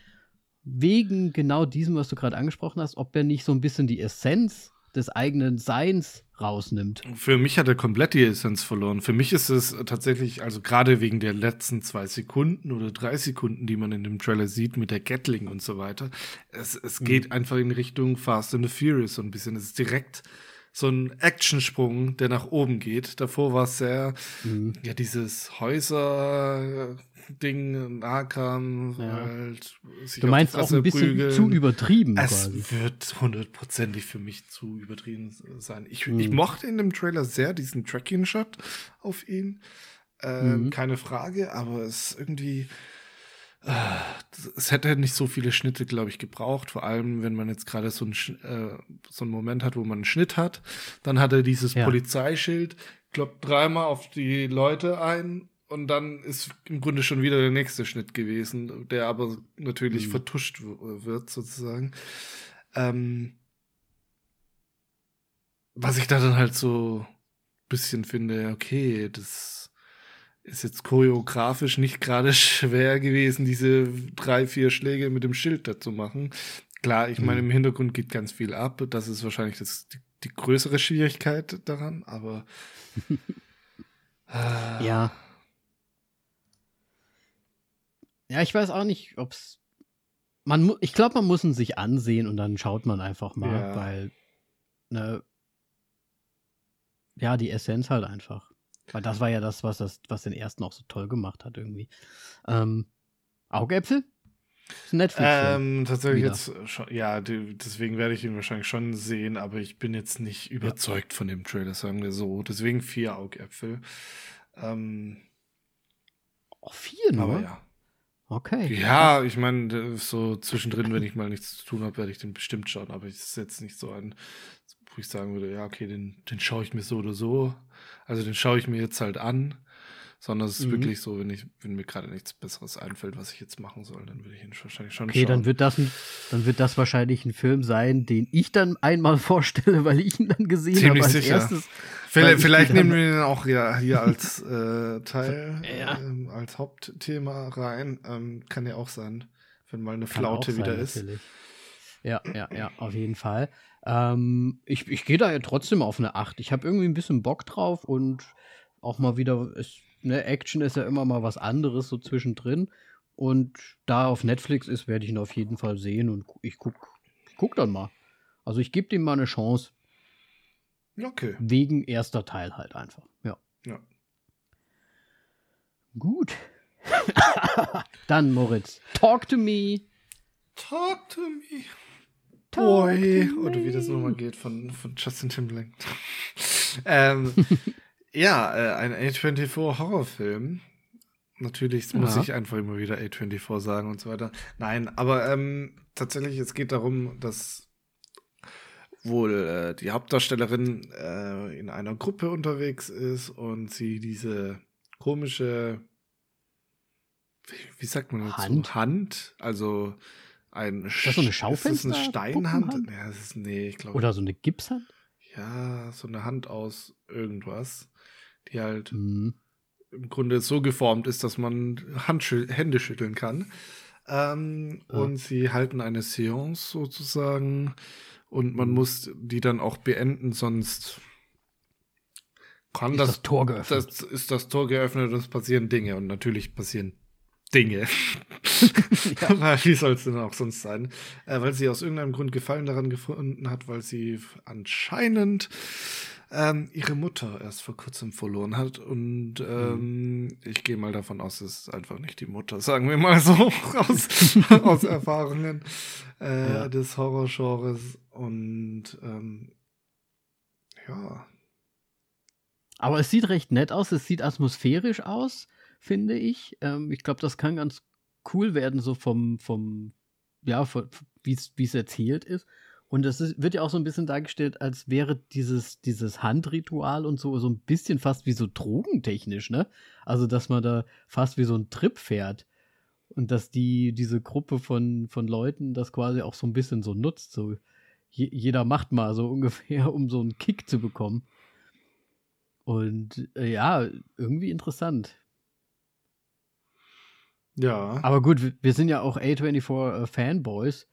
wegen genau diesem, was du gerade angesprochen hast, ob er nicht so ein bisschen die Essenz des eigenen Seins rausnimmt. Für mich hat er komplett die Essenz verloren. Für mich ist es tatsächlich, also gerade wegen der letzten zwei Sekunden oder drei Sekunden, die man in dem Trailer sieht mit der Gatling und so weiter, es, es mhm. geht einfach in Richtung Fast and the Furious so ein bisschen. Es ist direkt so ein Actionsprung, der nach oben geht. Davor war es sehr, mhm. ja, dieses Häuser, Ding Nahkampf, ja. halt Du meinst auch ein bisschen prügeln. zu übertrieben. Es quasi. wird hundertprozentig für mich zu übertrieben sein. Ich, mhm. ich mochte in dem Trailer sehr diesen Tracking-Shot auf ihn. Äh, mhm. Keine Frage, aber es irgendwie. Es hätte nicht so viele Schnitte, glaube ich, gebraucht. Vor allem, wenn man jetzt gerade so, ein, äh, so einen Moment hat, wo man einen Schnitt hat. Dann hat er dieses ja. Polizeischild, kloppt dreimal auf die Leute ein und dann ist im Grunde schon wieder der nächste Schnitt gewesen, der aber natürlich mhm. vertuscht wird, sozusagen. Ähm, was ich da dann halt so ein bisschen finde, okay, das ist jetzt choreografisch nicht gerade schwer gewesen, diese drei, vier Schläge mit dem Schild da zu machen. Klar, ich meine, mhm. im Hintergrund geht ganz viel ab. Das ist wahrscheinlich das, die, die größere Schwierigkeit daran, aber. äh, ja. Ja, ich weiß auch nicht, ob's. Man ich glaube, man muss ihn sich ansehen und dann schaut man einfach mal, ja. weil ne, ja, die Essenz halt einfach. Weil das war ja das, was das, was den ersten auch so toll gemacht hat irgendwie. Ähm, Augäpfel? Netflix. Ähm, tatsächlich wieder. jetzt schon, ja, deswegen werde ich ihn wahrscheinlich schon sehen, aber ich bin jetzt nicht überzeugt ja. von dem Trailer, sagen wir so. Deswegen vier Augäpfel. Ähm, oh, vier nur? Aber ja. Okay. Ja, ich meine, so zwischendrin, wenn ich mal nichts zu tun habe, werde ich den bestimmt schauen. Aber es ist jetzt nicht so ein, wo ich sagen würde, ja, okay, den, den schaue ich mir so oder so. Also den schaue ich mir jetzt halt an sondern es ist mhm. wirklich so, wenn ich, wenn mir gerade nichts Besseres einfällt, was ich jetzt machen soll, dann würde ich ihn wahrscheinlich schon okay, schauen. dann wird das, ein, dann wird das wahrscheinlich ein Film sein, den ich dann einmal vorstelle, weil ich ihn dann gesehen Ziemlich habe. Ziemlich sicher. Erstes, vielleicht, vielleicht nehmen wir ihn auch ja hier als äh, Teil, ja. ähm, als Hauptthema rein. Ähm, kann ja auch sein, wenn mal eine Flaute wieder sein, ist. Natürlich. Ja, ja, ja, auf jeden Fall. Ähm, ich ich gehe da ja trotzdem auf eine 8. Ich habe irgendwie ein bisschen Bock drauf und auch mal wieder, es ne, Action ist ja immer mal was anderes so zwischendrin. Und da auf Netflix ist, werde ich ihn auf jeden Fall sehen und ich guck, ich guck dann mal. Also ich gebe dem mal eine Chance. Okay. Wegen erster Teil halt einfach. Ja. Ja. Gut. dann, Moritz, talk to me. Talk to me. Boy. Oder wie das nochmal geht von, von Justin Timberlake. ähm, ja, äh, ein A24 Horrorfilm. Natürlich muss ja. ich einfach immer wieder A24 sagen und so weiter. Nein, aber ähm, tatsächlich, es geht darum, dass wohl äh, die Hauptdarstellerin äh, in einer Gruppe unterwegs ist und sie diese komische, wie, wie sagt man dazu? Hand. Hand, also ein ist das so eine Schaufenster? Ist das eine Steinhand? Ja, das ist, nee, ich glaube. Oder so eine Gipshand? Ja, so eine Hand aus irgendwas, die halt mhm. im Grunde so geformt ist, dass man Handschü Hände schütteln kann. Ähm, ja. Und sie halten eine Seance sozusagen und man mhm. muss die dann auch beenden, sonst kann ist das, das Tor geöffnet. Das ist das Tor geöffnet und es passieren Dinge und natürlich passieren Dinge. ja. Wie soll es denn auch sonst sein? Äh, weil sie aus irgendeinem Grund Gefallen daran gefunden hat, weil sie anscheinend ähm, ihre Mutter erst vor kurzem verloren hat. Und ähm, mhm. ich gehe mal davon aus, es ist einfach nicht die Mutter, sagen wir mal so, aus, aus Erfahrungen äh, ja. des Horrorgenres. Und ähm, ja. Aber es sieht recht nett aus, es sieht atmosphärisch aus finde ich. Ähm, ich glaube, das kann ganz cool werden, so vom, vom ja, wie es erzählt ist. Und das ist, wird ja auch so ein bisschen dargestellt, als wäre dieses, dieses Handritual und so, so ein bisschen fast wie so drogentechnisch, ne? Also, dass man da fast wie so ein Trip fährt. Und dass die, diese Gruppe von, von Leuten das quasi auch so ein bisschen so nutzt. So, je, jeder macht mal so ungefähr, um so einen Kick zu bekommen. Und äh, ja, irgendwie interessant. Ja. Aber gut, wir sind ja auch A24 äh, Fanboys.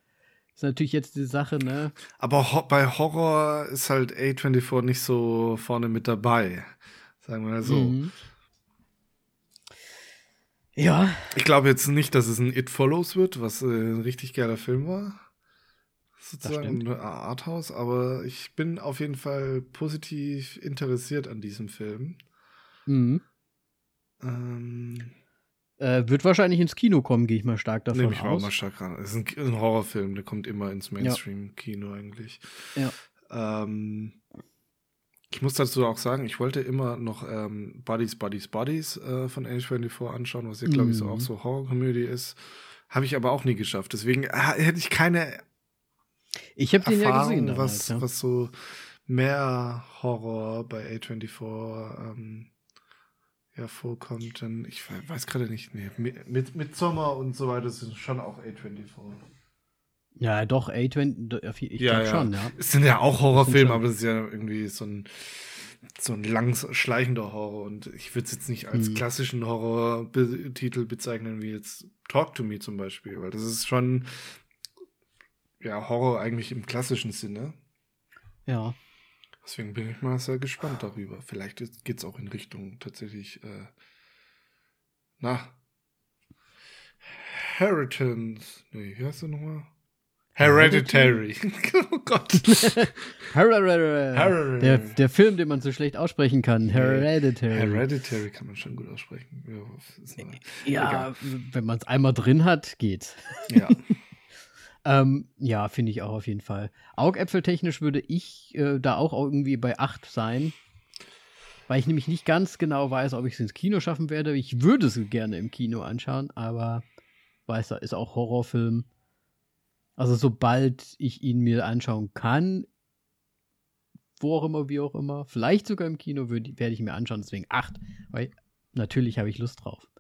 Ist natürlich jetzt die Sache, ne? Aber ho bei Horror ist halt A24 nicht so vorne mit dabei. Sagen wir mal so. Mhm. Ja. Ich glaube jetzt nicht, dass es ein It Follows wird, was äh, ein richtig geiler Film war. Sozusagen ein Arthouse, aber ich bin auf jeden Fall positiv interessiert an diesem Film. Mhm. Ähm, äh, wird wahrscheinlich ins Kino kommen, gehe ich mal stark davon Nehme ich aus. mal stark ran. Es ist ein, ein, Horrorfilm, der kommt immer ins Mainstream-Kino eigentlich. Ja. Ähm, ich muss dazu auch sagen, ich wollte immer noch ähm, Buddies, Buddies, Buddies äh, von A24 anschauen, was ja, glaube ich, so auch mhm. so Horrorkomödie ist. Habe ich aber auch nie geschafft. Deswegen äh, hätte ich keine ich habe den ja gesehen damals, was, ja. was so mehr Horror bei A24 ähm, hervorkommt, dann, ich weiß gerade nicht, nee, mit, mit Sommer und so weiter sind schon auch A24. Ja, doch, A20, ich ja, ja. schon, ja. Es sind ja auch Horrorfilme, aber es ist ja irgendwie so ein, so ein langs schleichender Horror und ich würde es jetzt nicht als hm. klassischen Horror-Titel bezeichnen, wie jetzt Talk to Me zum Beispiel, weil das ist schon, ja, Horror eigentlich im klassischen Sinne. Ja. Deswegen bin ich mal sehr gespannt darüber. Vielleicht geht es auch in Richtung tatsächlich, äh, na, Heritance. Nee, wie heißt der nochmal? Hereditary. oh Gott. Hereditary. Der, der Film, den man so schlecht aussprechen kann. Hereditary. Hereditary kann man schon gut aussprechen. Ja, ja wenn man es einmal drin hat, geht's. Ja. Ähm, ja, finde ich auch auf jeden Fall. Augäpfeltechnisch würde ich äh, da auch irgendwie bei 8 sein. Weil ich nämlich nicht ganz genau weiß, ob ich es ins Kino schaffen werde. Ich würde es gerne im Kino anschauen, aber weiß, da ist auch Horrorfilm. Also sobald ich ihn mir anschauen kann, wo auch immer, wie auch immer, vielleicht sogar im Kino, werde ich mir anschauen. Deswegen 8, weil natürlich habe ich Lust drauf.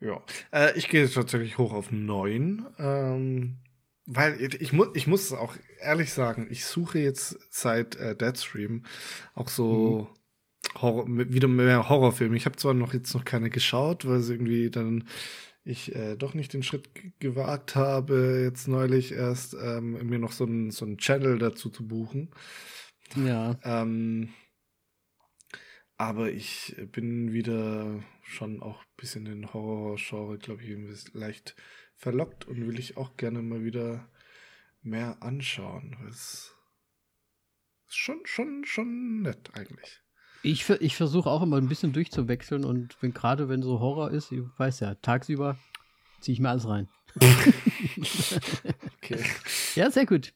Ja, äh, ich gehe tatsächlich hoch auf neun, ähm, weil ich, mu ich muss auch ehrlich sagen, ich suche jetzt seit äh, Deadstream auch so mhm. Horror, wieder mehr Horrorfilme. Ich habe zwar noch jetzt noch keine geschaut, weil es irgendwie dann ich äh, doch nicht den Schritt gewagt habe, jetzt neulich erst ähm, mir noch so einen so Channel dazu zu buchen. Ja. Ähm, aber ich bin wieder schon auch ein bisschen in Horror-Genre, glaube ich, leicht verlockt und will ich auch gerne mal wieder mehr anschauen. Das ist schon, schon, schon nett eigentlich. Ich, ich versuche auch immer ein bisschen durchzuwechseln und wenn gerade wenn so Horror ist, ich weiß ja, tagsüber ziehe ich mir alles rein. okay. Ja, sehr gut.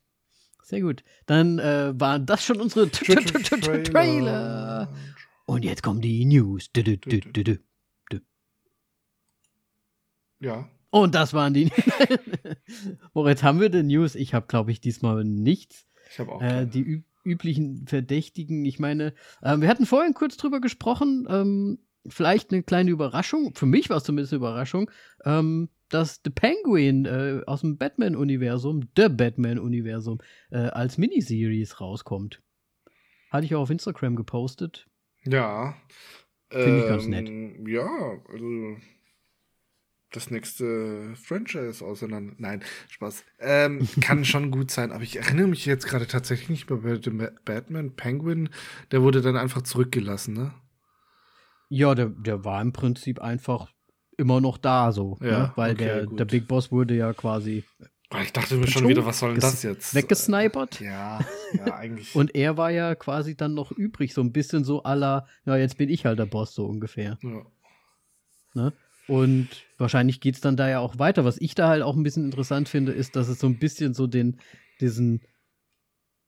Sehr gut. Dann äh, waren das schon unsere Trailer. Und jetzt kommen die News. Du, du, du, ja. Und das waren die. Moritz, haben wir denn News? Ich habe, glaube ich, diesmal nichts. Ich habe auch. Äh, die üb üblichen Verdächtigen. Ich meine, äh, wir hatten vorhin kurz drüber gesprochen. Ähm, vielleicht eine kleine Überraschung. Für mich war es zumindest eine Überraschung, ähm, dass The Penguin äh, aus dem Batman-Universum, The Batman-Universum, äh, als Miniseries rauskommt. Hatte ich auch auf Instagram gepostet. Ja. Finde ähm, ich ganz nett. Ähm, ja, also das nächste Franchise auseinander. Nein, Spaß. Ähm, kann schon gut sein, aber ich erinnere mich jetzt gerade tatsächlich nicht mehr bei dem Batman. Penguin, der wurde dann einfach zurückgelassen, ne? Ja, der, der war im Prinzip einfach immer noch da, so. Ja, ne? Weil okay, der, der Big Boss wurde ja quasi. Ah, ich dachte mir schon wieder, was soll denn das jetzt? Weggesnipert. Ja, ja, eigentlich. Und er war ja quasi dann noch übrig, so ein bisschen so aller, ja, jetzt bin ich halt der Boss, so ungefähr. Ja. Ne? Und wahrscheinlich geht es dann da ja auch weiter. Was ich da halt auch ein bisschen interessant finde, ist, dass es so ein bisschen so den, diesen,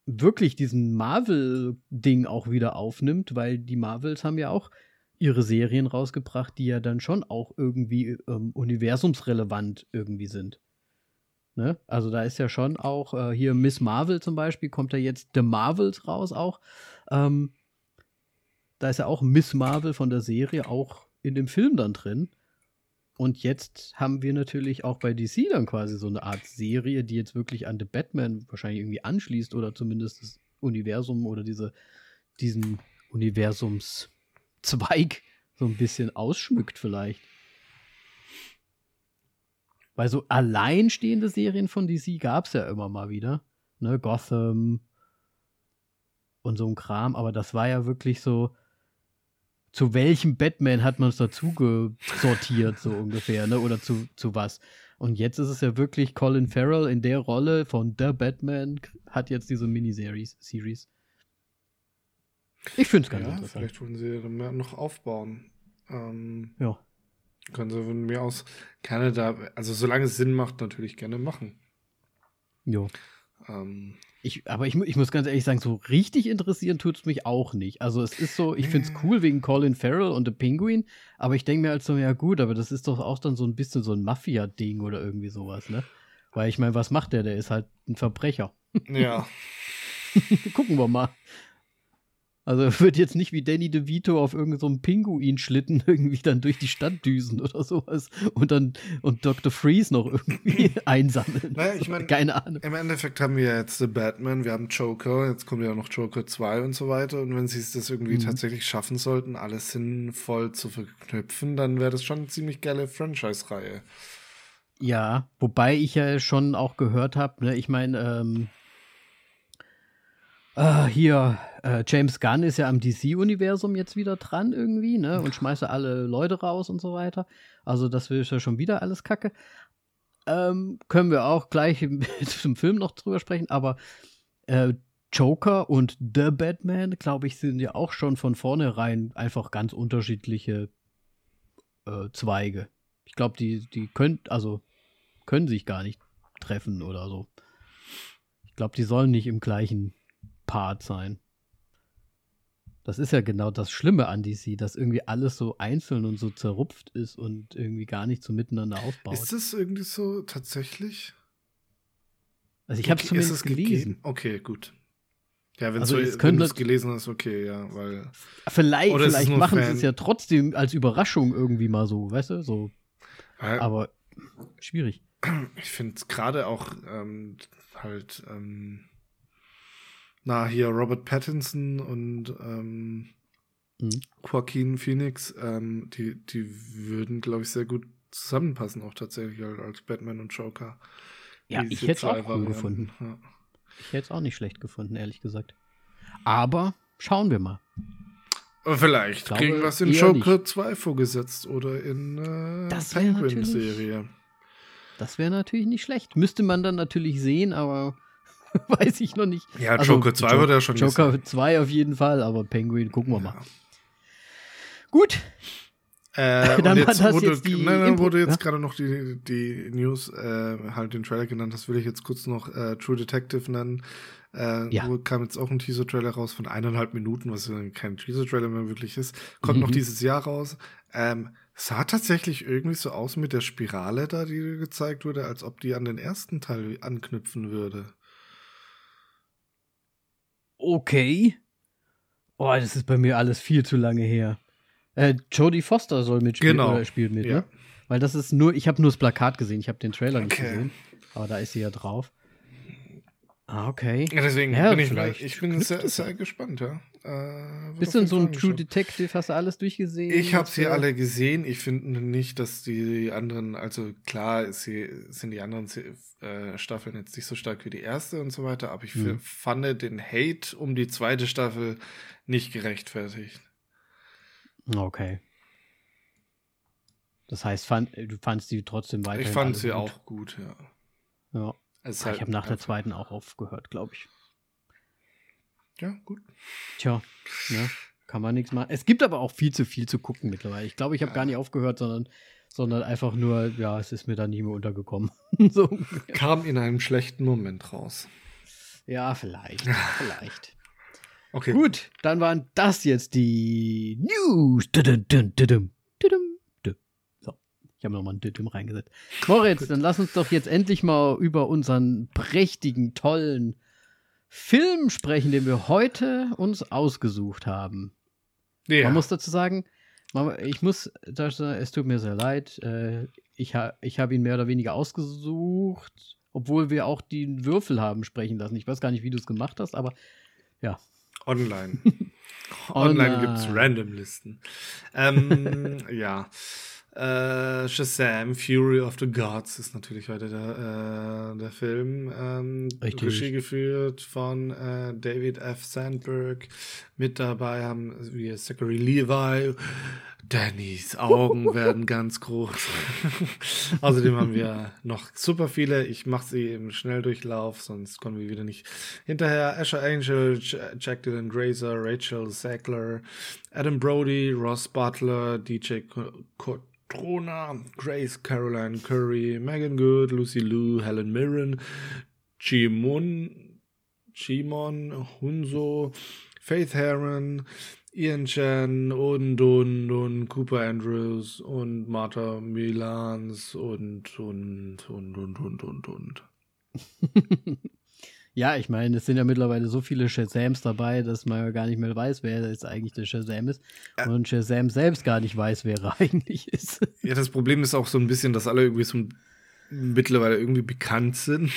wirklich diesen Marvel-Ding auch wieder aufnimmt, weil die Marvels haben ja auch ihre Serien rausgebracht, die ja dann schon auch irgendwie ähm, universumsrelevant irgendwie sind. Ne? Also da ist ja schon auch äh, hier Miss Marvel zum Beispiel, kommt ja jetzt The Marvels raus auch. Ähm, da ist ja auch Miss Marvel von der Serie auch in dem Film dann drin. Und jetzt haben wir natürlich auch bei DC dann quasi so eine Art Serie, die jetzt wirklich an The Batman wahrscheinlich irgendwie anschließt oder zumindest das Universum oder diese, diesen Universumszweig so ein bisschen ausschmückt vielleicht. Weil so alleinstehende Serien von DC gab es ja immer mal wieder. Ne, Gotham und so ein Kram, aber das war ja wirklich so, zu welchem Batman hat man es dazu sortiert, so ungefähr, ne? Oder zu, zu was. Und jetzt ist es ja wirklich Colin Farrell in der Rolle von The Batman, hat jetzt diese Miniseries. Series. Ich finde es ganz ja, interessant. Vielleicht wollen sie mehr noch aufbauen. Ähm, ja. Können sie von mir aus gerne da, also solange es Sinn macht, natürlich gerne machen. Jo. Ähm, ich, aber ich, ich, muss ganz ehrlich sagen, so richtig interessieren tut es mich auch nicht. Also es ist so, ich finde es cool wegen Colin Farrell und The Penguin, aber ich denke mir halt so, ja gut, aber das ist doch auch dann so ein bisschen so ein Mafia-Ding oder irgendwie sowas, ne? Weil ich meine, was macht der? Der ist halt ein Verbrecher. Ja. Gucken wir mal. Also er wird jetzt nicht wie Danny DeVito auf irgendeinem so Pinguinschlitten irgendwie dann durch die Stadt düsen oder sowas und dann und Dr. Freeze noch irgendwie einsammeln. Naja, ich meine, keine Ahnung. Im Endeffekt haben wir jetzt The Batman, wir haben Joker, jetzt kommt ja noch Joker 2 und so weiter. Und wenn sie es das irgendwie mhm. tatsächlich schaffen sollten, alles sinnvoll zu verknüpfen, dann wäre das schon eine ziemlich geile Franchise-Reihe. Ja, wobei ich ja schon auch gehört habe, ne, ich meine, ähm, Uh, hier, uh, James Gunn ist ja am DC-Universum jetzt wieder dran irgendwie, ne? Und schmeißt alle Leute raus und so weiter. Also, das ist ja schon wieder alles Kacke. Ähm, können wir auch gleich zum Film noch drüber sprechen, aber äh, Joker und The Batman, glaube ich, sind ja auch schon von vornherein einfach ganz unterschiedliche äh, Zweige. Ich glaube, die, die können, also können sich gar nicht treffen oder so. Ich glaube, die sollen nicht im gleichen Part sein. Das ist ja genau das Schlimme an DC, dass irgendwie alles so einzeln und so zerrupft ist und irgendwie gar nicht so miteinander aufbaut. Ist das irgendwie so tatsächlich? Also ich habe es zumindest gelesen. Okay, gut. Ja, wenn, also so, du es gelesen hast, okay, ja, weil. Vielleicht, vielleicht machen sie es ja trotzdem als Überraschung irgendwie mal so, weißt du, so. Ja, Aber schwierig. Ich finde es gerade auch ähm, halt ähm, na, hier Robert Pattinson und ähm, mhm. Joaquin Phoenix, ähm, die, die würden, glaube ich, sehr gut zusammenpassen, auch tatsächlich als Batman und Joker. Ja, ich hätte es auch cool gefunden. Ja. Ich hätte es auch nicht schlecht gefunden, ehrlich gesagt. Aber schauen wir mal. Vielleicht glaube, kriegen wir es in Joker nicht. 2 vorgesetzt oder in äh, Penguin-Serie. Das wäre natürlich nicht schlecht. Müsste man dann natürlich sehen, aber weiß ich noch nicht. Ja, also, Joker 2 wird ja schon Joker 2 auf jeden Fall, aber Penguin gucken wir ja. mal. Gut. Äh, dann jetzt, das wurde, jetzt die nein, nein, wurde jetzt ja? gerade noch die, die News, äh, halt den Trailer genannt, das will ich jetzt kurz noch äh, True Detective nennen. Äh, ja. Wo kam jetzt auch ein Teaser-Trailer raus von eineinhalb Minuten, was kein Teaser-Trailer mehr wirklich ist. Kommt mhm. noch dieses Jahr raus. Ähm, sah tatsächlich irgendwie so aus mit der Spirale da, die gezeigt wurde, als ob die an den ersten Teil anknüpfen würde. Okay. Oh, das ist bei mir alles viel zu lange her. Äh, Jodie Foster soll mitspielen genau. oder spielt mit, ja. ne? weil das ist nur, ich habe nur das Plakat gesehen, ich habe den Trailer okay. nicht gesehen, aber da ist sie ja drauf. Ah, okay. Ja, deswegen ja, bin ich, vielleicht. ich bin sehr, sehr gespannt, ja. Äh, Bist du so ein True Detective? Hast du alles durchgesehen? Ich habe sie alle gesehen. Ich finde nicht, dass die anderen, also klar, sie, sind die anderen äh, Staffeln jetzt nicht so stark wie die erste und so weiter, aber ich mhm. fand den Hate um die zweite Staffel nicht gerechtfertigt. Okay. Das heißt, fand, du fandst die trotzdem weiter. Ich fand sie gut. auch gut, ja. Ja. Ach, halt ich habe nach der zweiten auch aufgehört, glaube ich. Ja, gut. Tja, ne, kann man nichts machen. Es gibt aber auch viel zu viel zu gucken mittlerweile. Ich glaube, ich habe ja. gar nicht aufgehört, sondern, sondern einfach nur, ja, es ist mir dann nie mehr untergekommen. so. Kam in einem schlechten Moment raus. Ja, vielleicht. vielleicht. Okay. Gut, dann waren das jetzt die News. Dudum, dudum, dudum, ich habe nochmal ein Dittim reingesetzt. Moritz, dann lass uns doch jetzt endlich mal über unseren prächtigen, tollen Film sprechen, den wir heute uns ausgesucht haben. Ja. Man muss dazu sagen, ich muss, es tut mir sehr leid, äh, ich, ich habe ihn mehr oder weniger ausgesucht, obwohl wir auch den Würfel haben sprechen lassen. Ich weiß gar nicht, wie du es gemacht hast, aber ja. Online. Online gibt es Random-Listen. Ähm, ja. Äh, Shazam, Fury of the Gods ist natürlich heute der, äh, der Film. Ähm, Regie geführt von äh, David F. Sandberg. Mit dabei haben wir Zachary Levi. Dannys Augen werden ganz groß. Außerdem haben wir noch super viele. Ich mache sie im Schnelldurchlauf, sonst kommen wir wieder nicht hinterher. Asher Angel, Jack Dylan Grazer, Rachel Sackler, Adam Brody, Ross Butler, DJ Kurt Trona, Grace Caroline Curry, Megan Good, Lucy Liu, Helen Mirren, Jimon, Jimon Hunso, Faith Heron, Ian Chen und, und, und Cooper Andrews und Martha Milans und, und, und, und, und, und, und. Ja, ich meine, es sind ja mittlerweile so viele Shazams dabei, dass man ja gar nicht mehr weiß, wer jetzt eigentlich der Shazam ist. Ja. Und Shazam selbst gar nicht weiß, wer er eigentlich ist. Ja, das Problem ist auch so ein bisschen, dass alle irgendwie so mittlerweile irgendwie bekannt sind.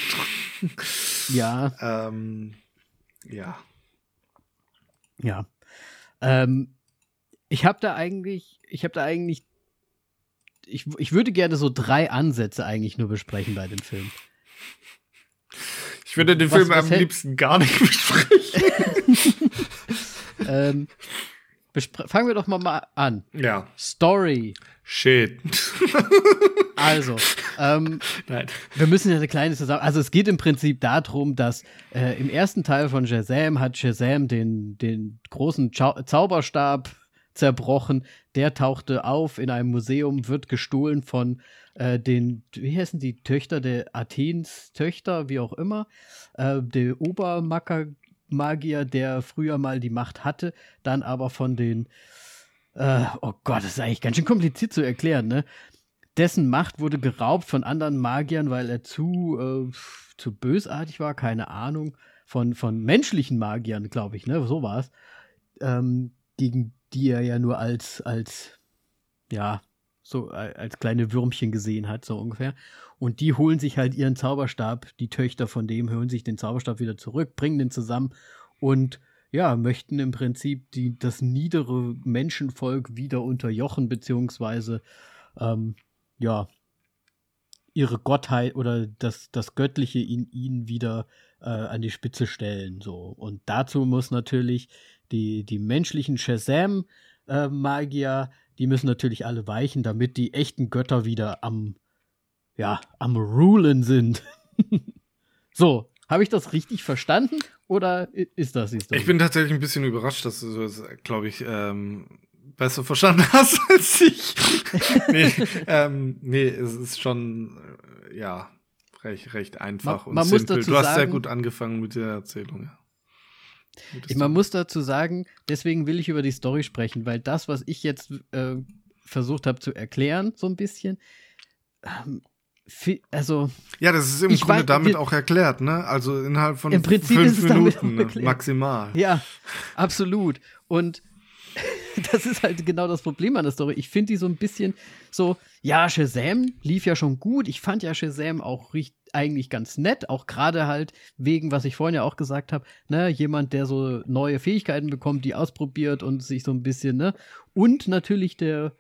Ja. ähm, ja. Ja. Ähm, ich habe da eigentlich, ich habe da eigentlich, ich, ich würde gerne so drei Ansätze eigentlich nur besprechen bei dem Film. Ich würde den was, Film was am liebsten gar nicht besprechen. ähm, fangen wir doch mal, an. Ja. Story. Shit. also, ähm, wir müssen ja eine kleine zusammen. Also es geht im Prinzip darum, dass äh, im ersten Teil von Shazam hat Shazam den, den großen Zau Zauberstab zerbrochen. Der tauchte auf in einem Museum, wird gestohlen von äh, den, wie heißen die Töchter der Athens Töchter, wie auch immer, äh, der Obermacker Magier, der früher mal die Macht hatte, dann aber von den, äh, oh Gott, das ist eigentlich ganz schön kompliziert zu erklären, ne? Dessen Macht wurde geraubt von anderen Magiern, weil er zu, äh, zu bösartig war, keine Ahnung, von, von menschlichen Magiern, glaube ich, ne? So war es. Ähm, gegen die er ja nur als, als, ja, so als kleine Würmchen gesehen hat, so ungefähr. Und die holen sich halt ihren Zauberstab, die Töchter von dem holen sich den Zauberstab wieder zurück, bringen den zusammen und ja, möchten im Prinzip die, das niedere Menschenvolk wieder unterjochen, beziehungsweise ähm, ja, ihre Gottheit oder das, das Göttliche in ihnen wieder äh, an die Spitze stellen. So. Und dazu muss natürlich die, die menschlichen Shazam-Magier, äh, die müssen natürlich alle weichen, damit die echten Götter wieder am, ja, am Rulen sind. so, habe ich das richtig verstanden oder ist das die Story? Ich bin tatsächlich ein bisschen überrascht, dass du das, glaube ich, ähm, besser verstanden hast als ich. nee, ähm, nee, es ist schon, äh, ja, recht, recht einfach man, und man simpel. du hast sagen, sehr gut angefangen mit der Erzählung, ja. Ich, man muss dazu sagen, deswegen will ich über die Story sprechen, weil das, was ich jetzt äh, versucht habe zu erklären, so ein bisschen, ähm, also. Ja, das ist im Grunde weiß, damit wir, auch erklärt, ne? Also innerhalb von fünf Minuten ne? maximal. Ja, absolut. Und das ist halt genau das Problem an der Story. Ich finde die so ein bisschen so, ja, Shazam lief ja schon gut. Ich fand ja Shazam auch richtig, eigentlich ganz nett, auch gerade halt wegen, was ich vorhin ja auch gesagt habe, ne, jemand, der so neue Fähigkeiten bekommt, die ausprobiert und sich so ein bisschen, ne, und natürlich der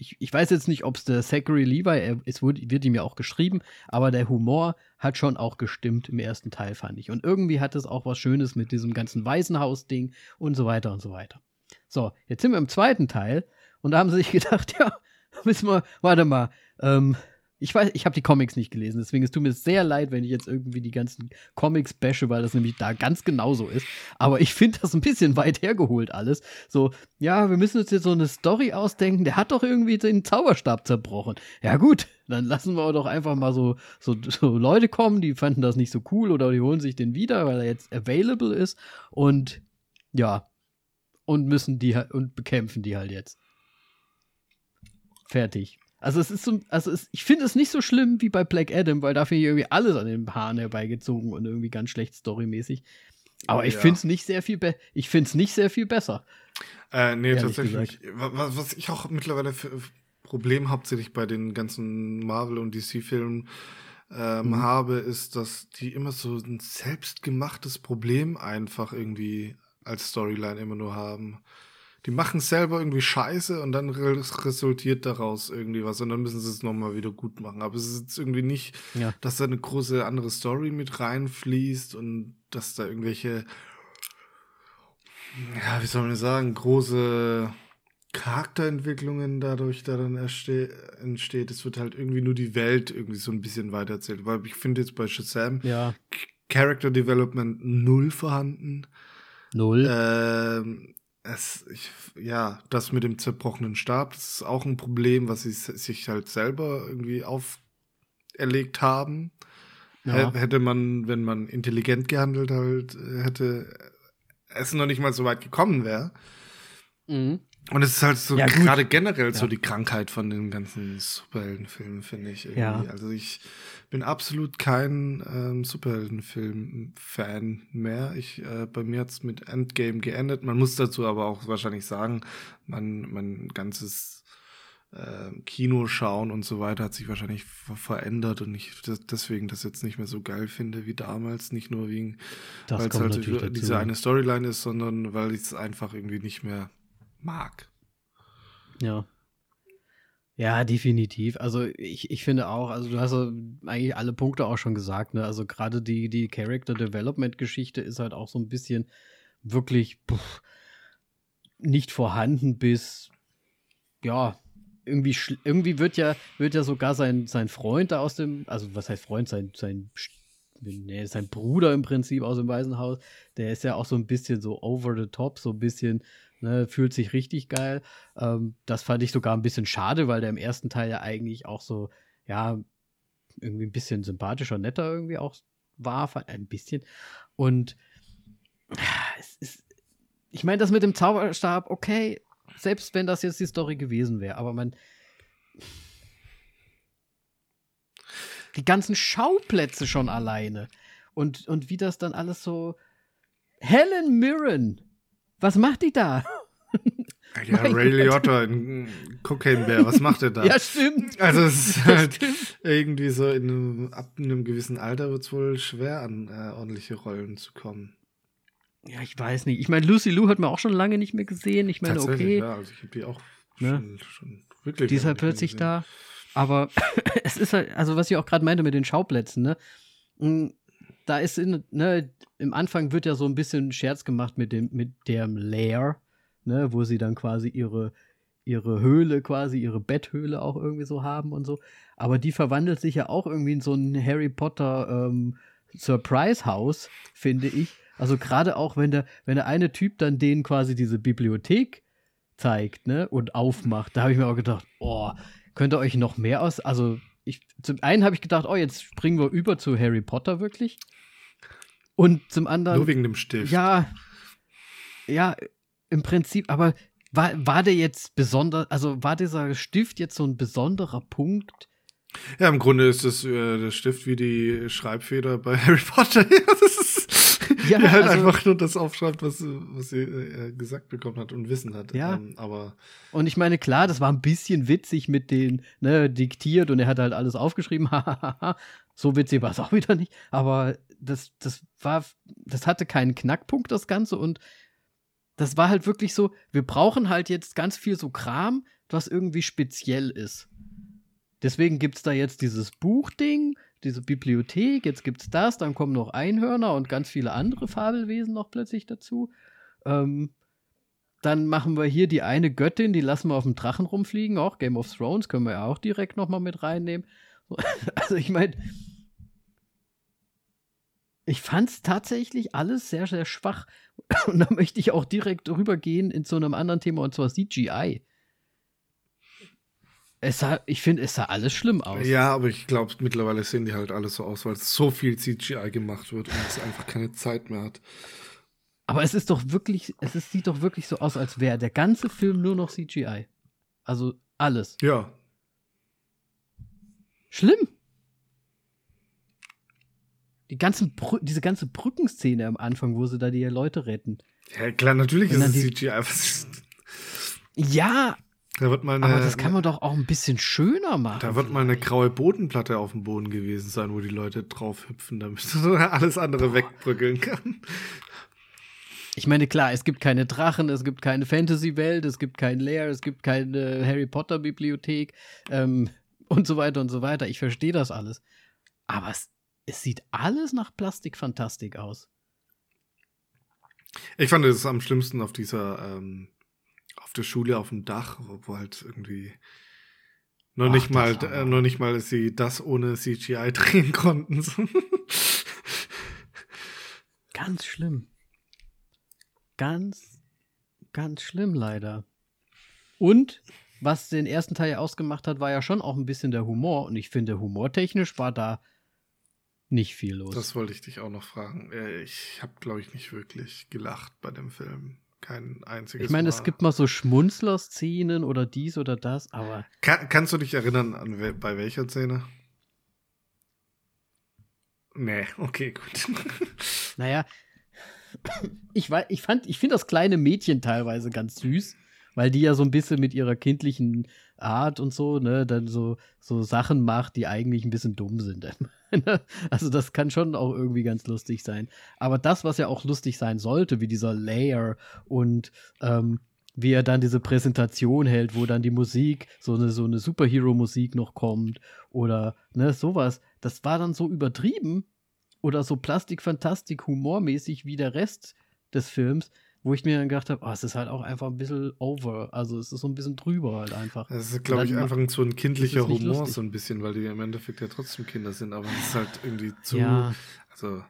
ich, ich weiß jetzt nicht, ob es der Zachary Levi, er, es wird, wird ihm ja auch geschrieben, aber der Humor hat schon auch gestimmt im ersten Teil, fand ich. Und irgendwie hat es auch was Schönes mit diesem ganzen Waisenhaus-Ding und so weiter und so weiter. So, jetzt sind wir im zweiten Teil und da haben sie sich gedacht, ja, müssen wir, warte mal, ähm, ich weiß, ich habe die Comics nicht gelesen, deswegen es tut mir sehr leid, wenn ich jetzt irgendwie die ganzen Comics bashe, weil das nämlich da ganz genauso ist. Aber ich finde das ein bisschen weit hergeholt alles. So, ja, wir müssen uns jetzt so eine Story ausdenken. Der hat doch irgendwie den Zauberstab zerbrochen. Ja gut, dann lassen wir doch einfach mal so, so, so Leute kommen, die fanden das nicht so cool oder die holen sich den wieder, weil er jetzt available ist und ja und müssen die und bekämpfen die halt jetzt. Fertig. Also es ist so, also es, ich finde es nicht so schlimm wie bei Black Adam, weil da finde ich irgendwie alles an den Haaren herbeigezogen und irgendwie ganz schlecht storymäßig. Aber oh, ich ja. finde es nicht sehr viel ich finde es nicht sehr viel besser. Äh, nee, tatsächlich. Was, was, ich auch mittlerweile für Problem hauptsächlich bei den ganzen Marvel und DC-Filmen ähm, mhm. habe, ist, dass die immer so ein selbstgemachtes Problem einfach irgendwie als Storyline immer nur haben die machen selber irgendwie Scheiße und dann resultiert daraus irgendwie was und dann müssen sie es nochmal wieder gut machen. Aber es ist jetzt irgendwie nicht, ja. dass da eine große andere Story mit reinfließt und dass da irgendwelche, ja, wie soll man sagen, große Charakterentwicklungen dadurch da dann entsteht. Es wird halt irgendwie nur die Welt irgendwie so ein bisschen weitererzählt. Weil ich finde jetzt bei Shazam ja. Character Development null vorhanden. Null. Ähm, es, ich, ja, das mit dem zerbrochenen Stab, das ist auch ein Problem, was sie sich halt selber irgendwie auferlegt haben. Ja. Hätte man, wenn man intelligent gehandelt halt hätte, es noch nicht mal so weit gekommen wäre. Mhm. Und es ist halt so ja, gerade generell ja. so die Krankheit von den ganzen Superheldenfilmen, finde ich. Irgendwie. Ja. Also ich bin absolut kein ähm, Superheldenfilm-Fan mehr. Ich, äh, bei mir hat's mit Endgame geendet. Man muss dazu aber auch wahrscheinlich sagen, mein, mein ganzes äh, Kino schauen und so weiter hat sich wahrscheinlich verändert und ich das, deswegen das jetzt nicht mehr so geil finde wie damals. Nicht nur wegen, weil es halt diese eine Storyline ist, sondern weil ich es einfach irgendwie nicht mehr mag. Ja. Ja, definitiv. Also ich, ich finde auch, also du hast eigentlich alle Punkte auch schon gesagt, ne? Also gerade die, die Character Development Geschichte ist halt auch so ein bisschen wirklich pff, nicht vorhanden bis ja, irgendwie irgendwie wird ja wird ja sogar sein sein Freund da aus dem also was heißt Freund sein sein nee, sein Bruder im Prinzip aus dem Waisenhaus, der ist ja auch so ein bisschen so over the top, so ein bisschen Ne, fühlt sich richtig geil. Ähm, das fand ich sogar ein bisschen schade, weil der im ersten Teil ja eigentlich auch so, ja, irgendwie ein bisschen sympathischer, netter irgendwie auch war. Ein bisschen. Und es ist, ich meine, das mit dem Zauberstab, okay, selbst wenn das jetzt die Story gewesen wäre, aber man. Die ganzen Schauplätze schon alleine. Und, und wie das dann alles so. Helen Mirren was macht die da? Ja, Ray Liotta in Cocaine Bear, was macht er da? ja, stimmt. Also es ist halt irgendwie so in einem, ab einem gewissen Alter wird es wohl schwer, an äh, ordentliche Rollen zu kommen. Ja, ich weiß nicht. Ich meine, Lucy Lou hat man auch schon lange nicht mehr gesehen. Ich meine, okay. Ja, also ich habe die auch ne? schon, schon wirklich. Die ist halt plötzlich da. Aber es ist halt, also was ich auch gerade meinte mit den Schauplätzen, ne? Da ist in, ne, im Anfang wird ja so ein bisschen Scherz gemacht mit dem, mit dem Lair, ne, wo sie dann quasi ihre, ihre Höhle, quasi ihre Betthöhle auch irgendwie so haben und so. Aber die verwandelt sich ja auch irgendwie in so ein Harry Potter ähm, Surprise House, finde ich. Also gerade auch, wenn der, wenn der eine Typ dann denen quasi diese Bibliothek zeigt, ne, und aufmacht, da habe ich mir auch gedacht, oh, könnt ihr euch noch mehr aus, also ich, zum einen habe ich gedacht, oh, jetzt springen wir über zu Harry Potter wirklich. Und zum anderen. Nur wegen dem Stift. Ja. Ja, im Prinzip, aber war, war der jetzt besonders, also war dieser Stift jetzt so ein besonderer Punkt? Ja, im Grunde ist das äh, der Stift wie die Schreibfeder bei Harry Potter. das ist ja, der halt also, einfach nur das aufschreibt, was, was er gesagt bekommen hat und Wissen hat. Ja. Ähm, aber und ich meine, klar, das war ein bisschen witzig mit den, ne, diktiert und er hat halt alles aufgeschrieben. so witzig war es auch wieder nicht. Aber das, das war, das hatte keinen Knackpunkt, das Ganze. Und das war halt wirklich so, wir brauchen halt jetzt ganz viel so Kram, was irgendwie speziell ist. Deswegen gibt es da jetzt dieses Buchding, diese Bibliothek, jetzt gibt es das, dann kommen noch Einhörner und ganz viele andere Fabelwesen noch plötzlich dazu. Ähm, dann machen wir hier die eine Göttin, die lassen wir auf dem Drachen rumfliegen, auch Game of Thrones können wir ja auch direkt nochmal mit reinnehmen. Also ich meine, ich fand es tatsächlich alles sehr, sehr schwach. Und da möchte ich auch direkt rübergehen in zu einem anderen Thema, und zwar CGI. Es sah, ich finde, es sah alles schlimm aus. Ja, aber ich glaube, mittlerweile sehen die halt alles so aus, weil so viel CGI gemacht wird und es einfach keine Zeit mehr hat. Aber es ist doch wirklich, es ist, sieht doch wirklich so aus, als wäre der ganze Film nur noch CGI. Also alles. Ja. Schlimm. Die ganzen diese ganze Brückenszene am Anfang, wo sie da die Leute retten. Ja, klar, natürlich ist es CGI. ja, da wird mal eine, Aber das kann man doch auch ein bisschen schöner machen. Da wird vielleicht. mal eine graue Bodenplatte auf dem Boden gewesen sein, wo die Leute drauf hüpfen, damit alles andere Boah. wegbrückeln kann. Ich meine, klar, es gibt keine Drachen, es gibt keine Fantasy-Welt, es gibt kein Lair, es gibt keine Harry Potter-Bibliothek ähm, und so weiter und so weiter. Ich verstehe das alles. Aber es, es sieht alles nach Plastikfantastik aus. Ich fand es am schlimmsten auf dieser ähm, auf der Schule auf dem Dach, wo halt irgendwie noch Ach, nicht mal, äh, noch nicht mal sie das ohne CGI drehen konnten. ganz schlimm. Ganz, ganz schlimm leider. Und was den ersten Teil ausgemacht hat, war ja schon auch ein bisschen der Humor. Und ich finde, humortechnisch war da nicht viel los. Das wollte ich dich auch noch fragen. Äh, ich habe, glaube ich, nicht wirklich gelacht bei dem Film kein einziges Ich meine, es gibt mal so Schmunzler-Szenen oder dies oder das, aber. Kann, kannst du dich erinnern, an we bei welcher Szene? Nee, okay, gut. naja, ich, ich ich finde das kleine Mädchen teilweise ganz süß, weil die ja so ein bisschen mit ihrer kindlichen Art und so, ne, dann so, so Sachen macht, die eigentlich ein bisschen dumm sind. also das kann schon auch irgendwie ganz lustig sein. Aber das, was ja auch lustig sein sollte, wie dieser Layer und ähm, wie er dann diese Präsentation hält, wo dann die Musik, so eine, so eine Superhero-Musik noch kommt oder ne, sowas, das war dann so übertrieben oder so plastikfantastik humormäßig wie der Rest des Films, wo ich mir dann gedacht habe, oh, es ist halt auch einfach ein bisschen over. Also es ist so ein bisschen drüber halt einfach. Es ist, glaube ich, einfach so ein kindlicher Humor, lustig. so ein bisschen, weil die im Endeffekt ja trotzdem Kinder sind, aber es ist halt irgendwie zu. Ja. Also.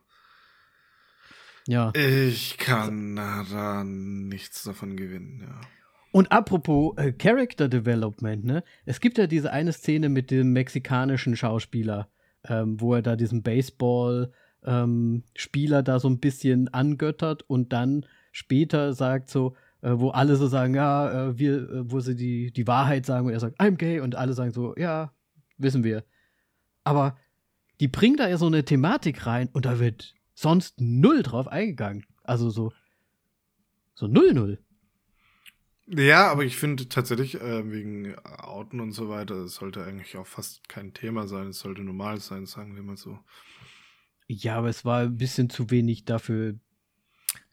Ja. Ich kann da nichts davon gewinnen, ja. Und apropos äh, Character Development, ne? Es gibt ja diese eine Szene mit dem mexikanischen Schauspieler, ähm, wo er da diesen Baseball-Spieler ähm, da so ein bisschen angöttert und dann später sagt, so, äh, wo alle so sagen, ja, äh, wir, äh, wo sie die, die Wahrheit sagen und er sagt, I'm gay und alle sagen so, ja, wissen wir. Aber die bringen da ja so eine Thematik rein und da wird sonst null drauf eingegangen. Also so, so null, null. Ja, aber ich finde tatsächlich, äh, wegen Outen und so weiter, es sollte eigentlich auch fast kein Thema sein. Es sollte normal sein, sagen wir mal so. Ja, aber es war ein bisschen zu wenig dafür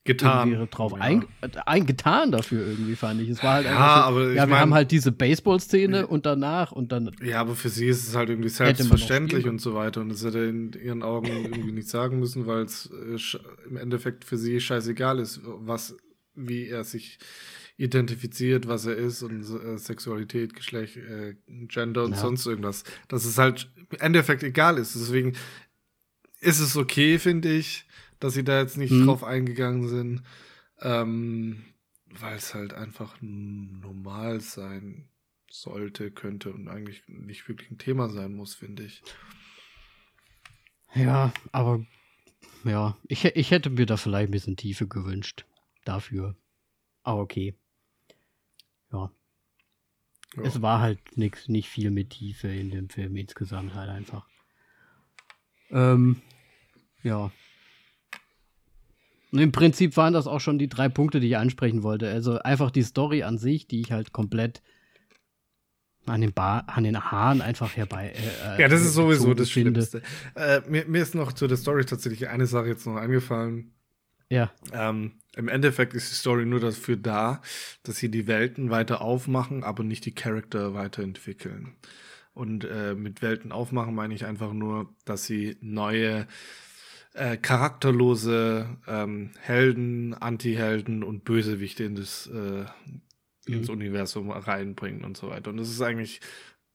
getan. Drauf ja. ein, ein, getan dafür irgendwie, fand ich. Es war halt ja, einfach so, aber ja, wir mein, haben halt diese Baseball-Szene und danach und dann. Ja, aber für sie ist es halt irgendwie selbstverständlich und so weiter. Und das hätte in ihren Augen irgendwie nicht sagen müssen, weil es äh, im Endeffekt für sie scheißegal ist, was, wie er sich identifiziert, was er ist und äh, Sexualität, Geschlecht, äh, Gender und ja. sonst irgendwas. Dass es halt im Endeffekt egal ist. Deswegen ist es okay, finde ich, dass sie da jetzt nicht hm. drauf eingegangen sind, ähm, weil es halt einfach normal sein sollte, könnte und eigentlich nicht wirklich ein Thema sein muss, finde ich. Ja, aber ja, ich, ich hätte mir da vielleicht ein bisschen Tiefe gewünscht dafür. Aber okay. Ja. ja. Es war halt nix, nicht viel mit Tiefe in dem Film insgesamt halt einfach. Ähm, ja, Und im Prinzip waren das auch schon die drei Punkte, die ich ansprechen wollte. Also einfach die Story an sich, die ich halt komplett an den, Bar, an den Haaren einfach herbei. Äh, ja, das ist sowieso das finde. Schlimmste. Äh, mir, mir, ist noch zu der Story tatsächlich eine Sache jetzt noch eingefallen. Ja. Ähm, Im Endeffekt ist die Story nur dafür da, dass sie die Welten weiter aufmachen, aber nicht die Charakter weiterentwickeln. Und äh, mit Welten aufmachen meine ich einfach nur, dass sie neue äh, charakterlose ähm, Helden, Anti-Helden und Bösewichte in das, äh, ins mhm. Universum reinbringen und so weiter. Und das ist eigentlich,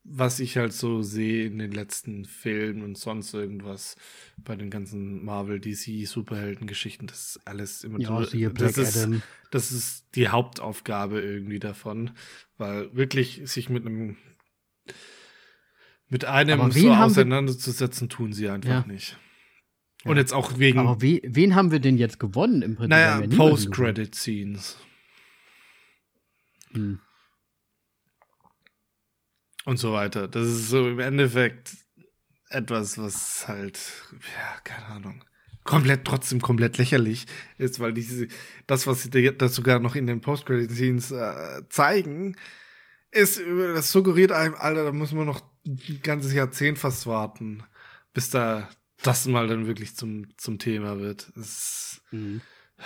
was ich halt so sehe in den letzten Filmen und sonst irgendwas bei den ganzen Marvel, DC, Superhelden-Geschichten, das ist alles immer ja, so, das, ist, das ist die Hauptaufgabe irgendwie davon, weil wirklich sich mit einem mit einem so auseinanderzusetzen, tun sie einfach ja. nicht. Und jetzt auch wegen. Aber we wen haben wir denn jetzt gewonnen im Prinzip? Naja, Post-Credit-Scenes. Hm. Und so weiter. Das ist so im Endeffekt etwas, was halt, ja, keine Ahnung, komplett, trotzdem komplett lächerlich ist, weil diese, das, was sie das sogar noch in den Post-Credit-Scenes äh, zeigen, ist, das suggeriert einem, Alter, da muss man noch ein ganzes Jahrzehnt fast warten, bis da das mal dann wirklich zum, zum Thema wird. Mhm.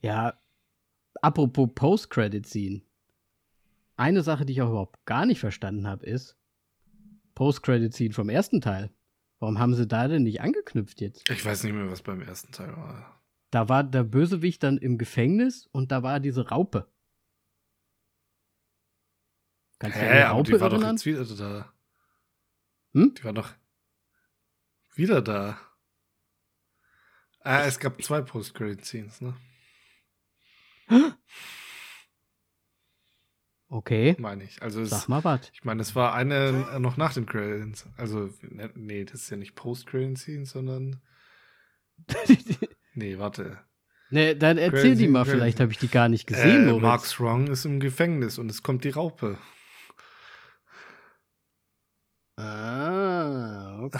Ja, apropos Post-Credit-Scene. Eine Sache, die ich auch überhaupt gar nicht verstanden habe, ist Post-Credit-Scene vom ersten Teil. Warum haben sie da denn nicht angeknüpft jetzt? Ich weiß nicht mehr, was beim ersten Teil war. Da war der Bösewicht dann im Gefängnis und da war diese Raupe. Kannst du Hä, Raupe aber die war erinnern? doch jetzt wieder da. Hm? Die war doch wieder da. Ah, es gab zwei Post-Credit-Scenes, ne? Okay. Meine ich. Also Sag es, mal was. Ich meine, es war eine noch nach den Credits. Also, ne, nee, das ist ja nicht Post-Credit-Scene, sondern. nee, warte. Nee, dann erzähl die mal, vielleicht habe ich die gar nicht gesehen. Äh, Mark Strong ist im Gefängnis und es kommt die Raupe. Ah, okay.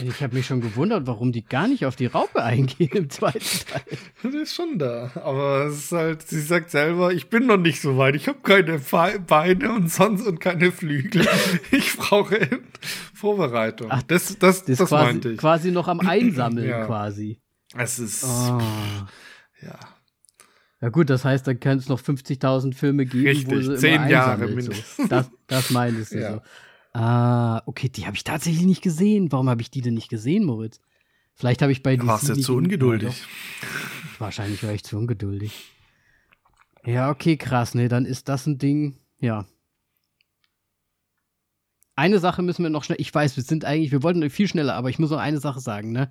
ich habe mich schon gewundert, warum die gar nicht auf die Raupe eingehen im zweiten Teil. Das ist schon da. Aber es ist halt, sie sagt selber, ich bin noch nicht so weit. Ich habe keine Beine und sonst und keine Flügel. Ich brauche Vorbereitung. Ach, das, das, das, das quasi, meinte ich. Quasi noch am Einsammeln ja. quasi. Es ist. Oh. Ja. Ja gut, das heißt, dann kann es noch 50.000 Filme geben, Richtig, wo sie zehn Jahre mindestens. So. Das, das meintest du ja. so. Ah, okay, die habe ich tatsächlich nicht gesehen. Warum habe ich die denn nicht gesehen, Moritz? Vielleicht habe ich bei dir. Warst du zu ungeduldig? Wahrscheinlich war ich zu ungeduldig. Ja, okay, krass, ne, dann ist das ein Ding, ja. Eine Sache müssen wir noch schnell, ich weiß, wir sind eigentlich, wir wollten viel schneller, aber ich muss noch eine Sache sagen, ne?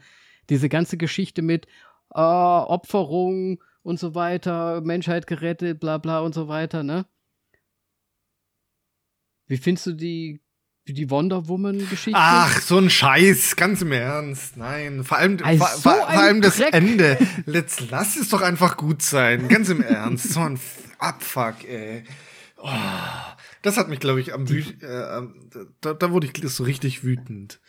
Diese ganze Geschichte mit äh, Opferung und so weiter, Menschheit gerettet, bla bla und so weiter, ne? Wie findest du die die Wonder Woman-Geschichte. Ach, so ein Scheiß, ganz im Ernst. Nein, vor allem, also vor, so vor allem das Ende. Let's, lass es doch einfach gut sein. Ganz im Ernst. So ein Abfuck, ey. Oh, das hat mich, glaube ich, am die, äh, da, da wurde ich so richtig wütend.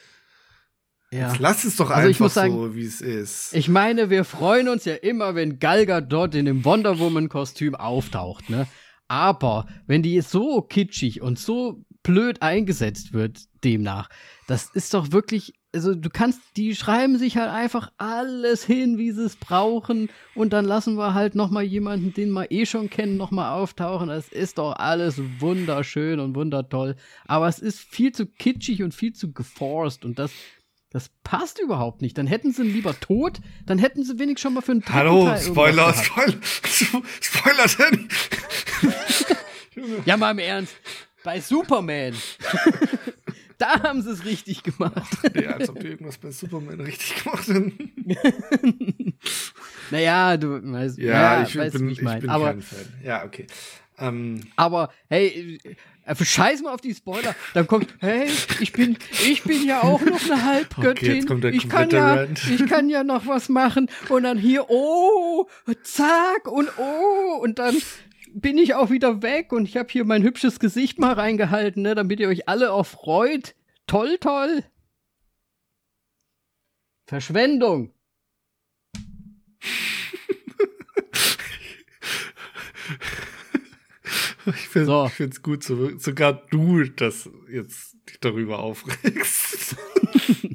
Ja. Jetzt lass es doch also einfach sagen, so, wie es ist. Ich meine, wir freuen uns ja immer, wenn Galga dort in dem Wonder Woman-Kostüm auftaucht, ne? Aber wenn die so kitschig und so blöd eingesetzt wird, demnach. Das ist doch wirklich, also du kannst, die schreiben sich halt einfach alles hin, wie sie es brauchen und dann lassen wir halt nochmal jemanden, den wir eh schon kennen, nochmal auftauchen. Das ist doch alles wunderschön und wundertoll. Aber es ist viel zu kitschig und viel zu geforst und das das passt überhaupt nicht. Dann hätten sie ihn lieber tot, dann hätten sie wenigstens schon mal für einen dritten Hallo, Teil Spoiler, Spoiler, Spoiler, Danny. ja, mal im Ernst bei Superman. da haben sie es richtig gemacht. ja, als ob die irgendwas bei Superman richtig gemacht hätten. naja, du weißt, ja, ja ich, weißt, bin, ich, mein. ich bin aber, kein Fan. Ja, okay. Ähm, aber hey, äh, scheiß mal auf die Spoiler. Dann kommt, hey, ich bin, ich bin ja auch noch eine Halbgöttin. Okay, ich kann ja, ich kann ja noch was machen. Und dann hier, oh, zack und oh, und dann bin ich auch wieder weg und ich habe hier mein hübsches Gesicht mal reingehalten, ne, damit ihr euch alle auch freut. Toll, toll. Verschwendung. Ich finde so. es gut, so, sogar du dass jetzt dich darüber aufregst.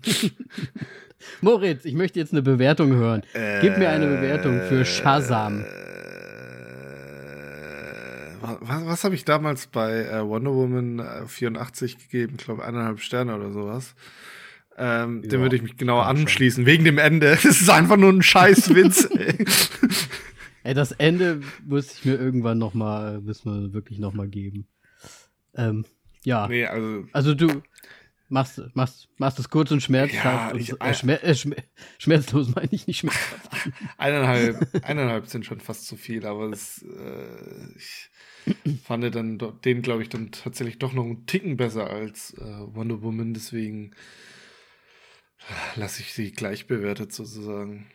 Moritz, ich möchte jetzt eine Bewertung hören. Gib mir eine Bewertung für Shazam. Äh, äh, was, was habe ich damals bei äh, Wonder Woman 84 äh, gegeben? Ich glaube, eineinhalb Sterne oder sowas. Ähm, ja, dem würde ich mich genau anschließen, schon. wegen dem Ende. Das ist einfach nur ein Scheißwitz. ey. ey, das Ende muss ich mir irgendwann noch mal, müssen wir wirklich noch mal geben. Ähm, ja. Nee, also, also du machst, machst, machst es kurz und schmerzhaft. Ja, ich, äh, schmer äh, schmer schmerzlos meine ich nicht schmerzhaft. eineinhalb, eineinhalb sind schon fast zu viel, aber es, äh, ich fand dann den, glaube ich, dann tatsächlich doch noch einen Ticken besser als äh, Wonder Woman, deswegen lasse ich sie gleich bewertet sozusagen.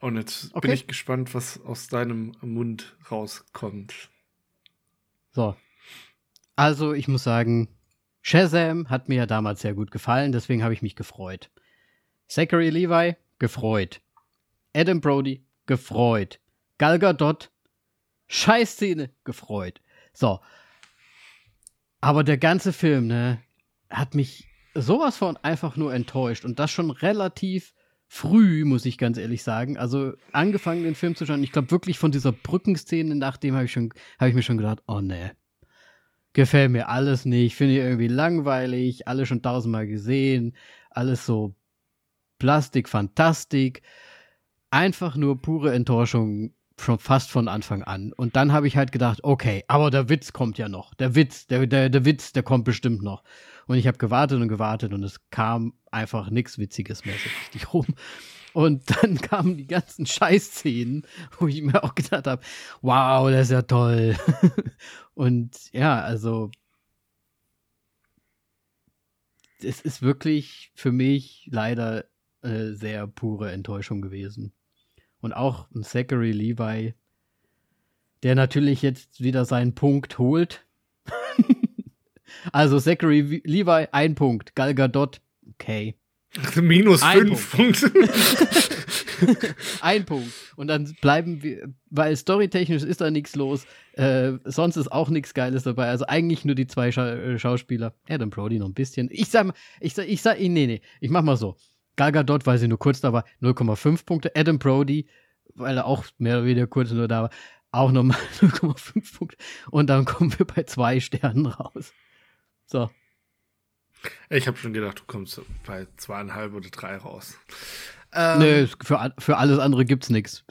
Und jetzt okay. bin ich gespannt, was aus deinem Mund rauskommt. So. Also, ich muss sagen, Shazam hat mir ja damals sehr gut gefallen, deswegen habe ich mich gefreut. Zachary Levi, gefreut. Adam Brody, gefreut. Gal Gadot, Scheißszene, gefreut. So. Aber der ganze Film, ne, hat mich sowas von einfach nur enttäuscht und das schon relativ früh, muss ich ganz ehrlich sagen. Also angefangen den Film zu schauen, ich glaube wirklich von dieser Brückenszene, nachdem habe ich schon, habe ich mir schon gedacht, oh ne, gefällt mir alles nicht, finde ich irgendwie langweilig, alles schon tausendmal gesehen, alles so Plastik, Fantastik, einfach nur pure Enttäuschung schon fast von Anfang an. Und dann habe ich halt gedacht, okay, aber der Witz kommt ja noch. Der Witz, der, der, der Witz, der kommt bestimmt noch. Und ich habe gewartet und gewartet und es kam einfach nichts Witziges mehr so richtig rum. Und dann kamen die ganzen Scheißszenen, wo ich mir auch gedacht habe, wow, das ist ja toll. und ja, also es ist wirklich für mich leider äh, sehr pure Enttäuschung gewesen. Und auch ein Zachary Levi, der natürlich jetzt wieder seinen Punkt holt. also Zachary Levi, ein Punkt. Gal Gadot, okay. Minus ein fünf Punkte. ein Punkt. Und dann bleiben wir, weil storytechnisch ist da nichts los. Äh, sonst ist auch nichts Geiles dabei. Also eigentlich nur die zwei Scha äh, Schauspieler. Adam Brody noch ein bisschen. Ich sag, ich sag, ich sag, nee, nee, ich mach mal so. Gal Gadot, weil sie nur kurz da war, 0,5 Punkte. Adam Brody, weil er auch mehr oder weniger kurz nur da war, auch nochmal 0,5 Punkte. Und dann kommen wir bei zwei Sternen raus. So. Ich habe schon gedacht, du kommst bei zweieinhalb oder drei raus. Ähm, nee, für, für alles andere gibt's nichts.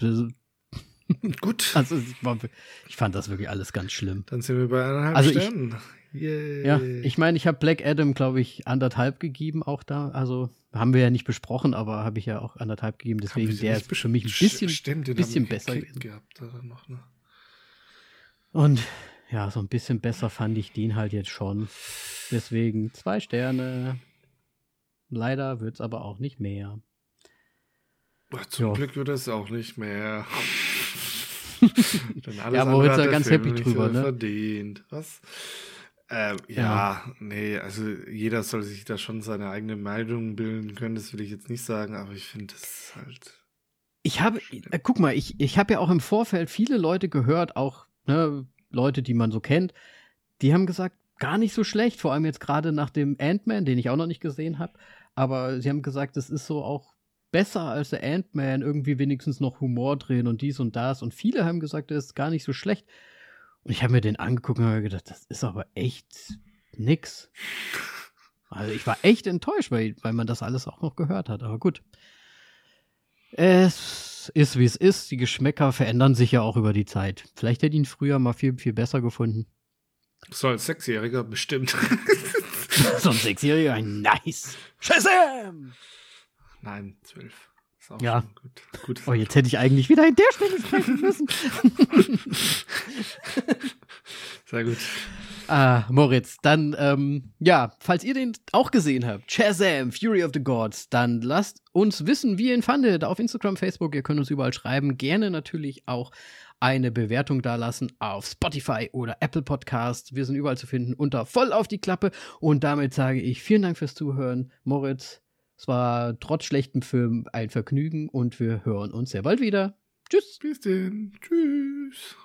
Gut. Also ich fand das wirklich alles ganz schlimm. Dann sind wir bei eineinhalb also Sternen. Ich, Yay. Ja, ich meine, ich habe Black Adam, glaube ich, anderthalb gegeben auch da. Also haben wir ja nicht besprochen, aber habe ich ja auch anderthalb gegeben. Deswegen der ist für mich ein bisschen, Stimmt, bisschen besser. Gehabt, noch, ne? Und ja, so ein bisschen besser fand ich den halt jetzt schon. Deswegen zwei Sterne. Leider wird es aber auch nicht mehr. Ach, zum jo. Glück wird es auch nicht mehr. ja, Moritz ist ganz happy drüber, ne? Verdient. Was? Ähm, ja, ja, nee, also jeder soll sich da schon seine eigene Meinung bilden können, das will ich jetzt nicht sagen, aber ich finde es halt. Ich habe, äh, guck mal, ich, ich habe ja auch im Vorfeld viele Leute gehört, auch ne, Leute, die man so kennt, die haben gesagt, gar nicht so schlecht, vor allem jetzt gerade nach dem Ant-Man, den ich auch noch nicht gesehen habe, aber sie haben gesagt, es ist so auch besser als der Ant-Man, irgendwie wenigstens noch Humor drehen und dies und das und viele haben gesagt, er ist gar nicht so schlecht. Und ich habe mir den angeguckt und habe gedacht, das ist aber echt nix. Also ich war echt enttäuscht, weil, weil man das alles auch noch gehört hat. Aber gut. Es ist, wie es ist. Die Geschmäcker verändern sich ja auch über die Zeit. Vielleicht hätte ich ihn früher mal viel, viel besser gefunden. So als Sechsjähriger bestimmt. so ein Sechsjähriger, nice. Shazam! Nein, zwölf ja. gut. gut. Oh, jetzt hätte ich eigentlich wieder in der Stelle sprechen müssen. Sehr gut. Ah, Moritz, dann, ähm, ja, falls ihr den auch gesehen habt, Shazam, Fury of the Gods, dann lasst uns wissen, wie ihr ihn fandet. Auf Instagram, Facebook, ihr könnt uns überall schreiben. Gerne natürlich auch eine Bewertung dalassen auf Spotify oder Apple Podcast. Wir sind überall zu finden unter voll auf die Klappe. Und damit sage ich vielen Dank fürs Zuhören. Moritz, es war trotz schlechtem Film ein Vergnügen und wir hören uns sehr bald wieder. Tschüss. Bis denn. Tschüss.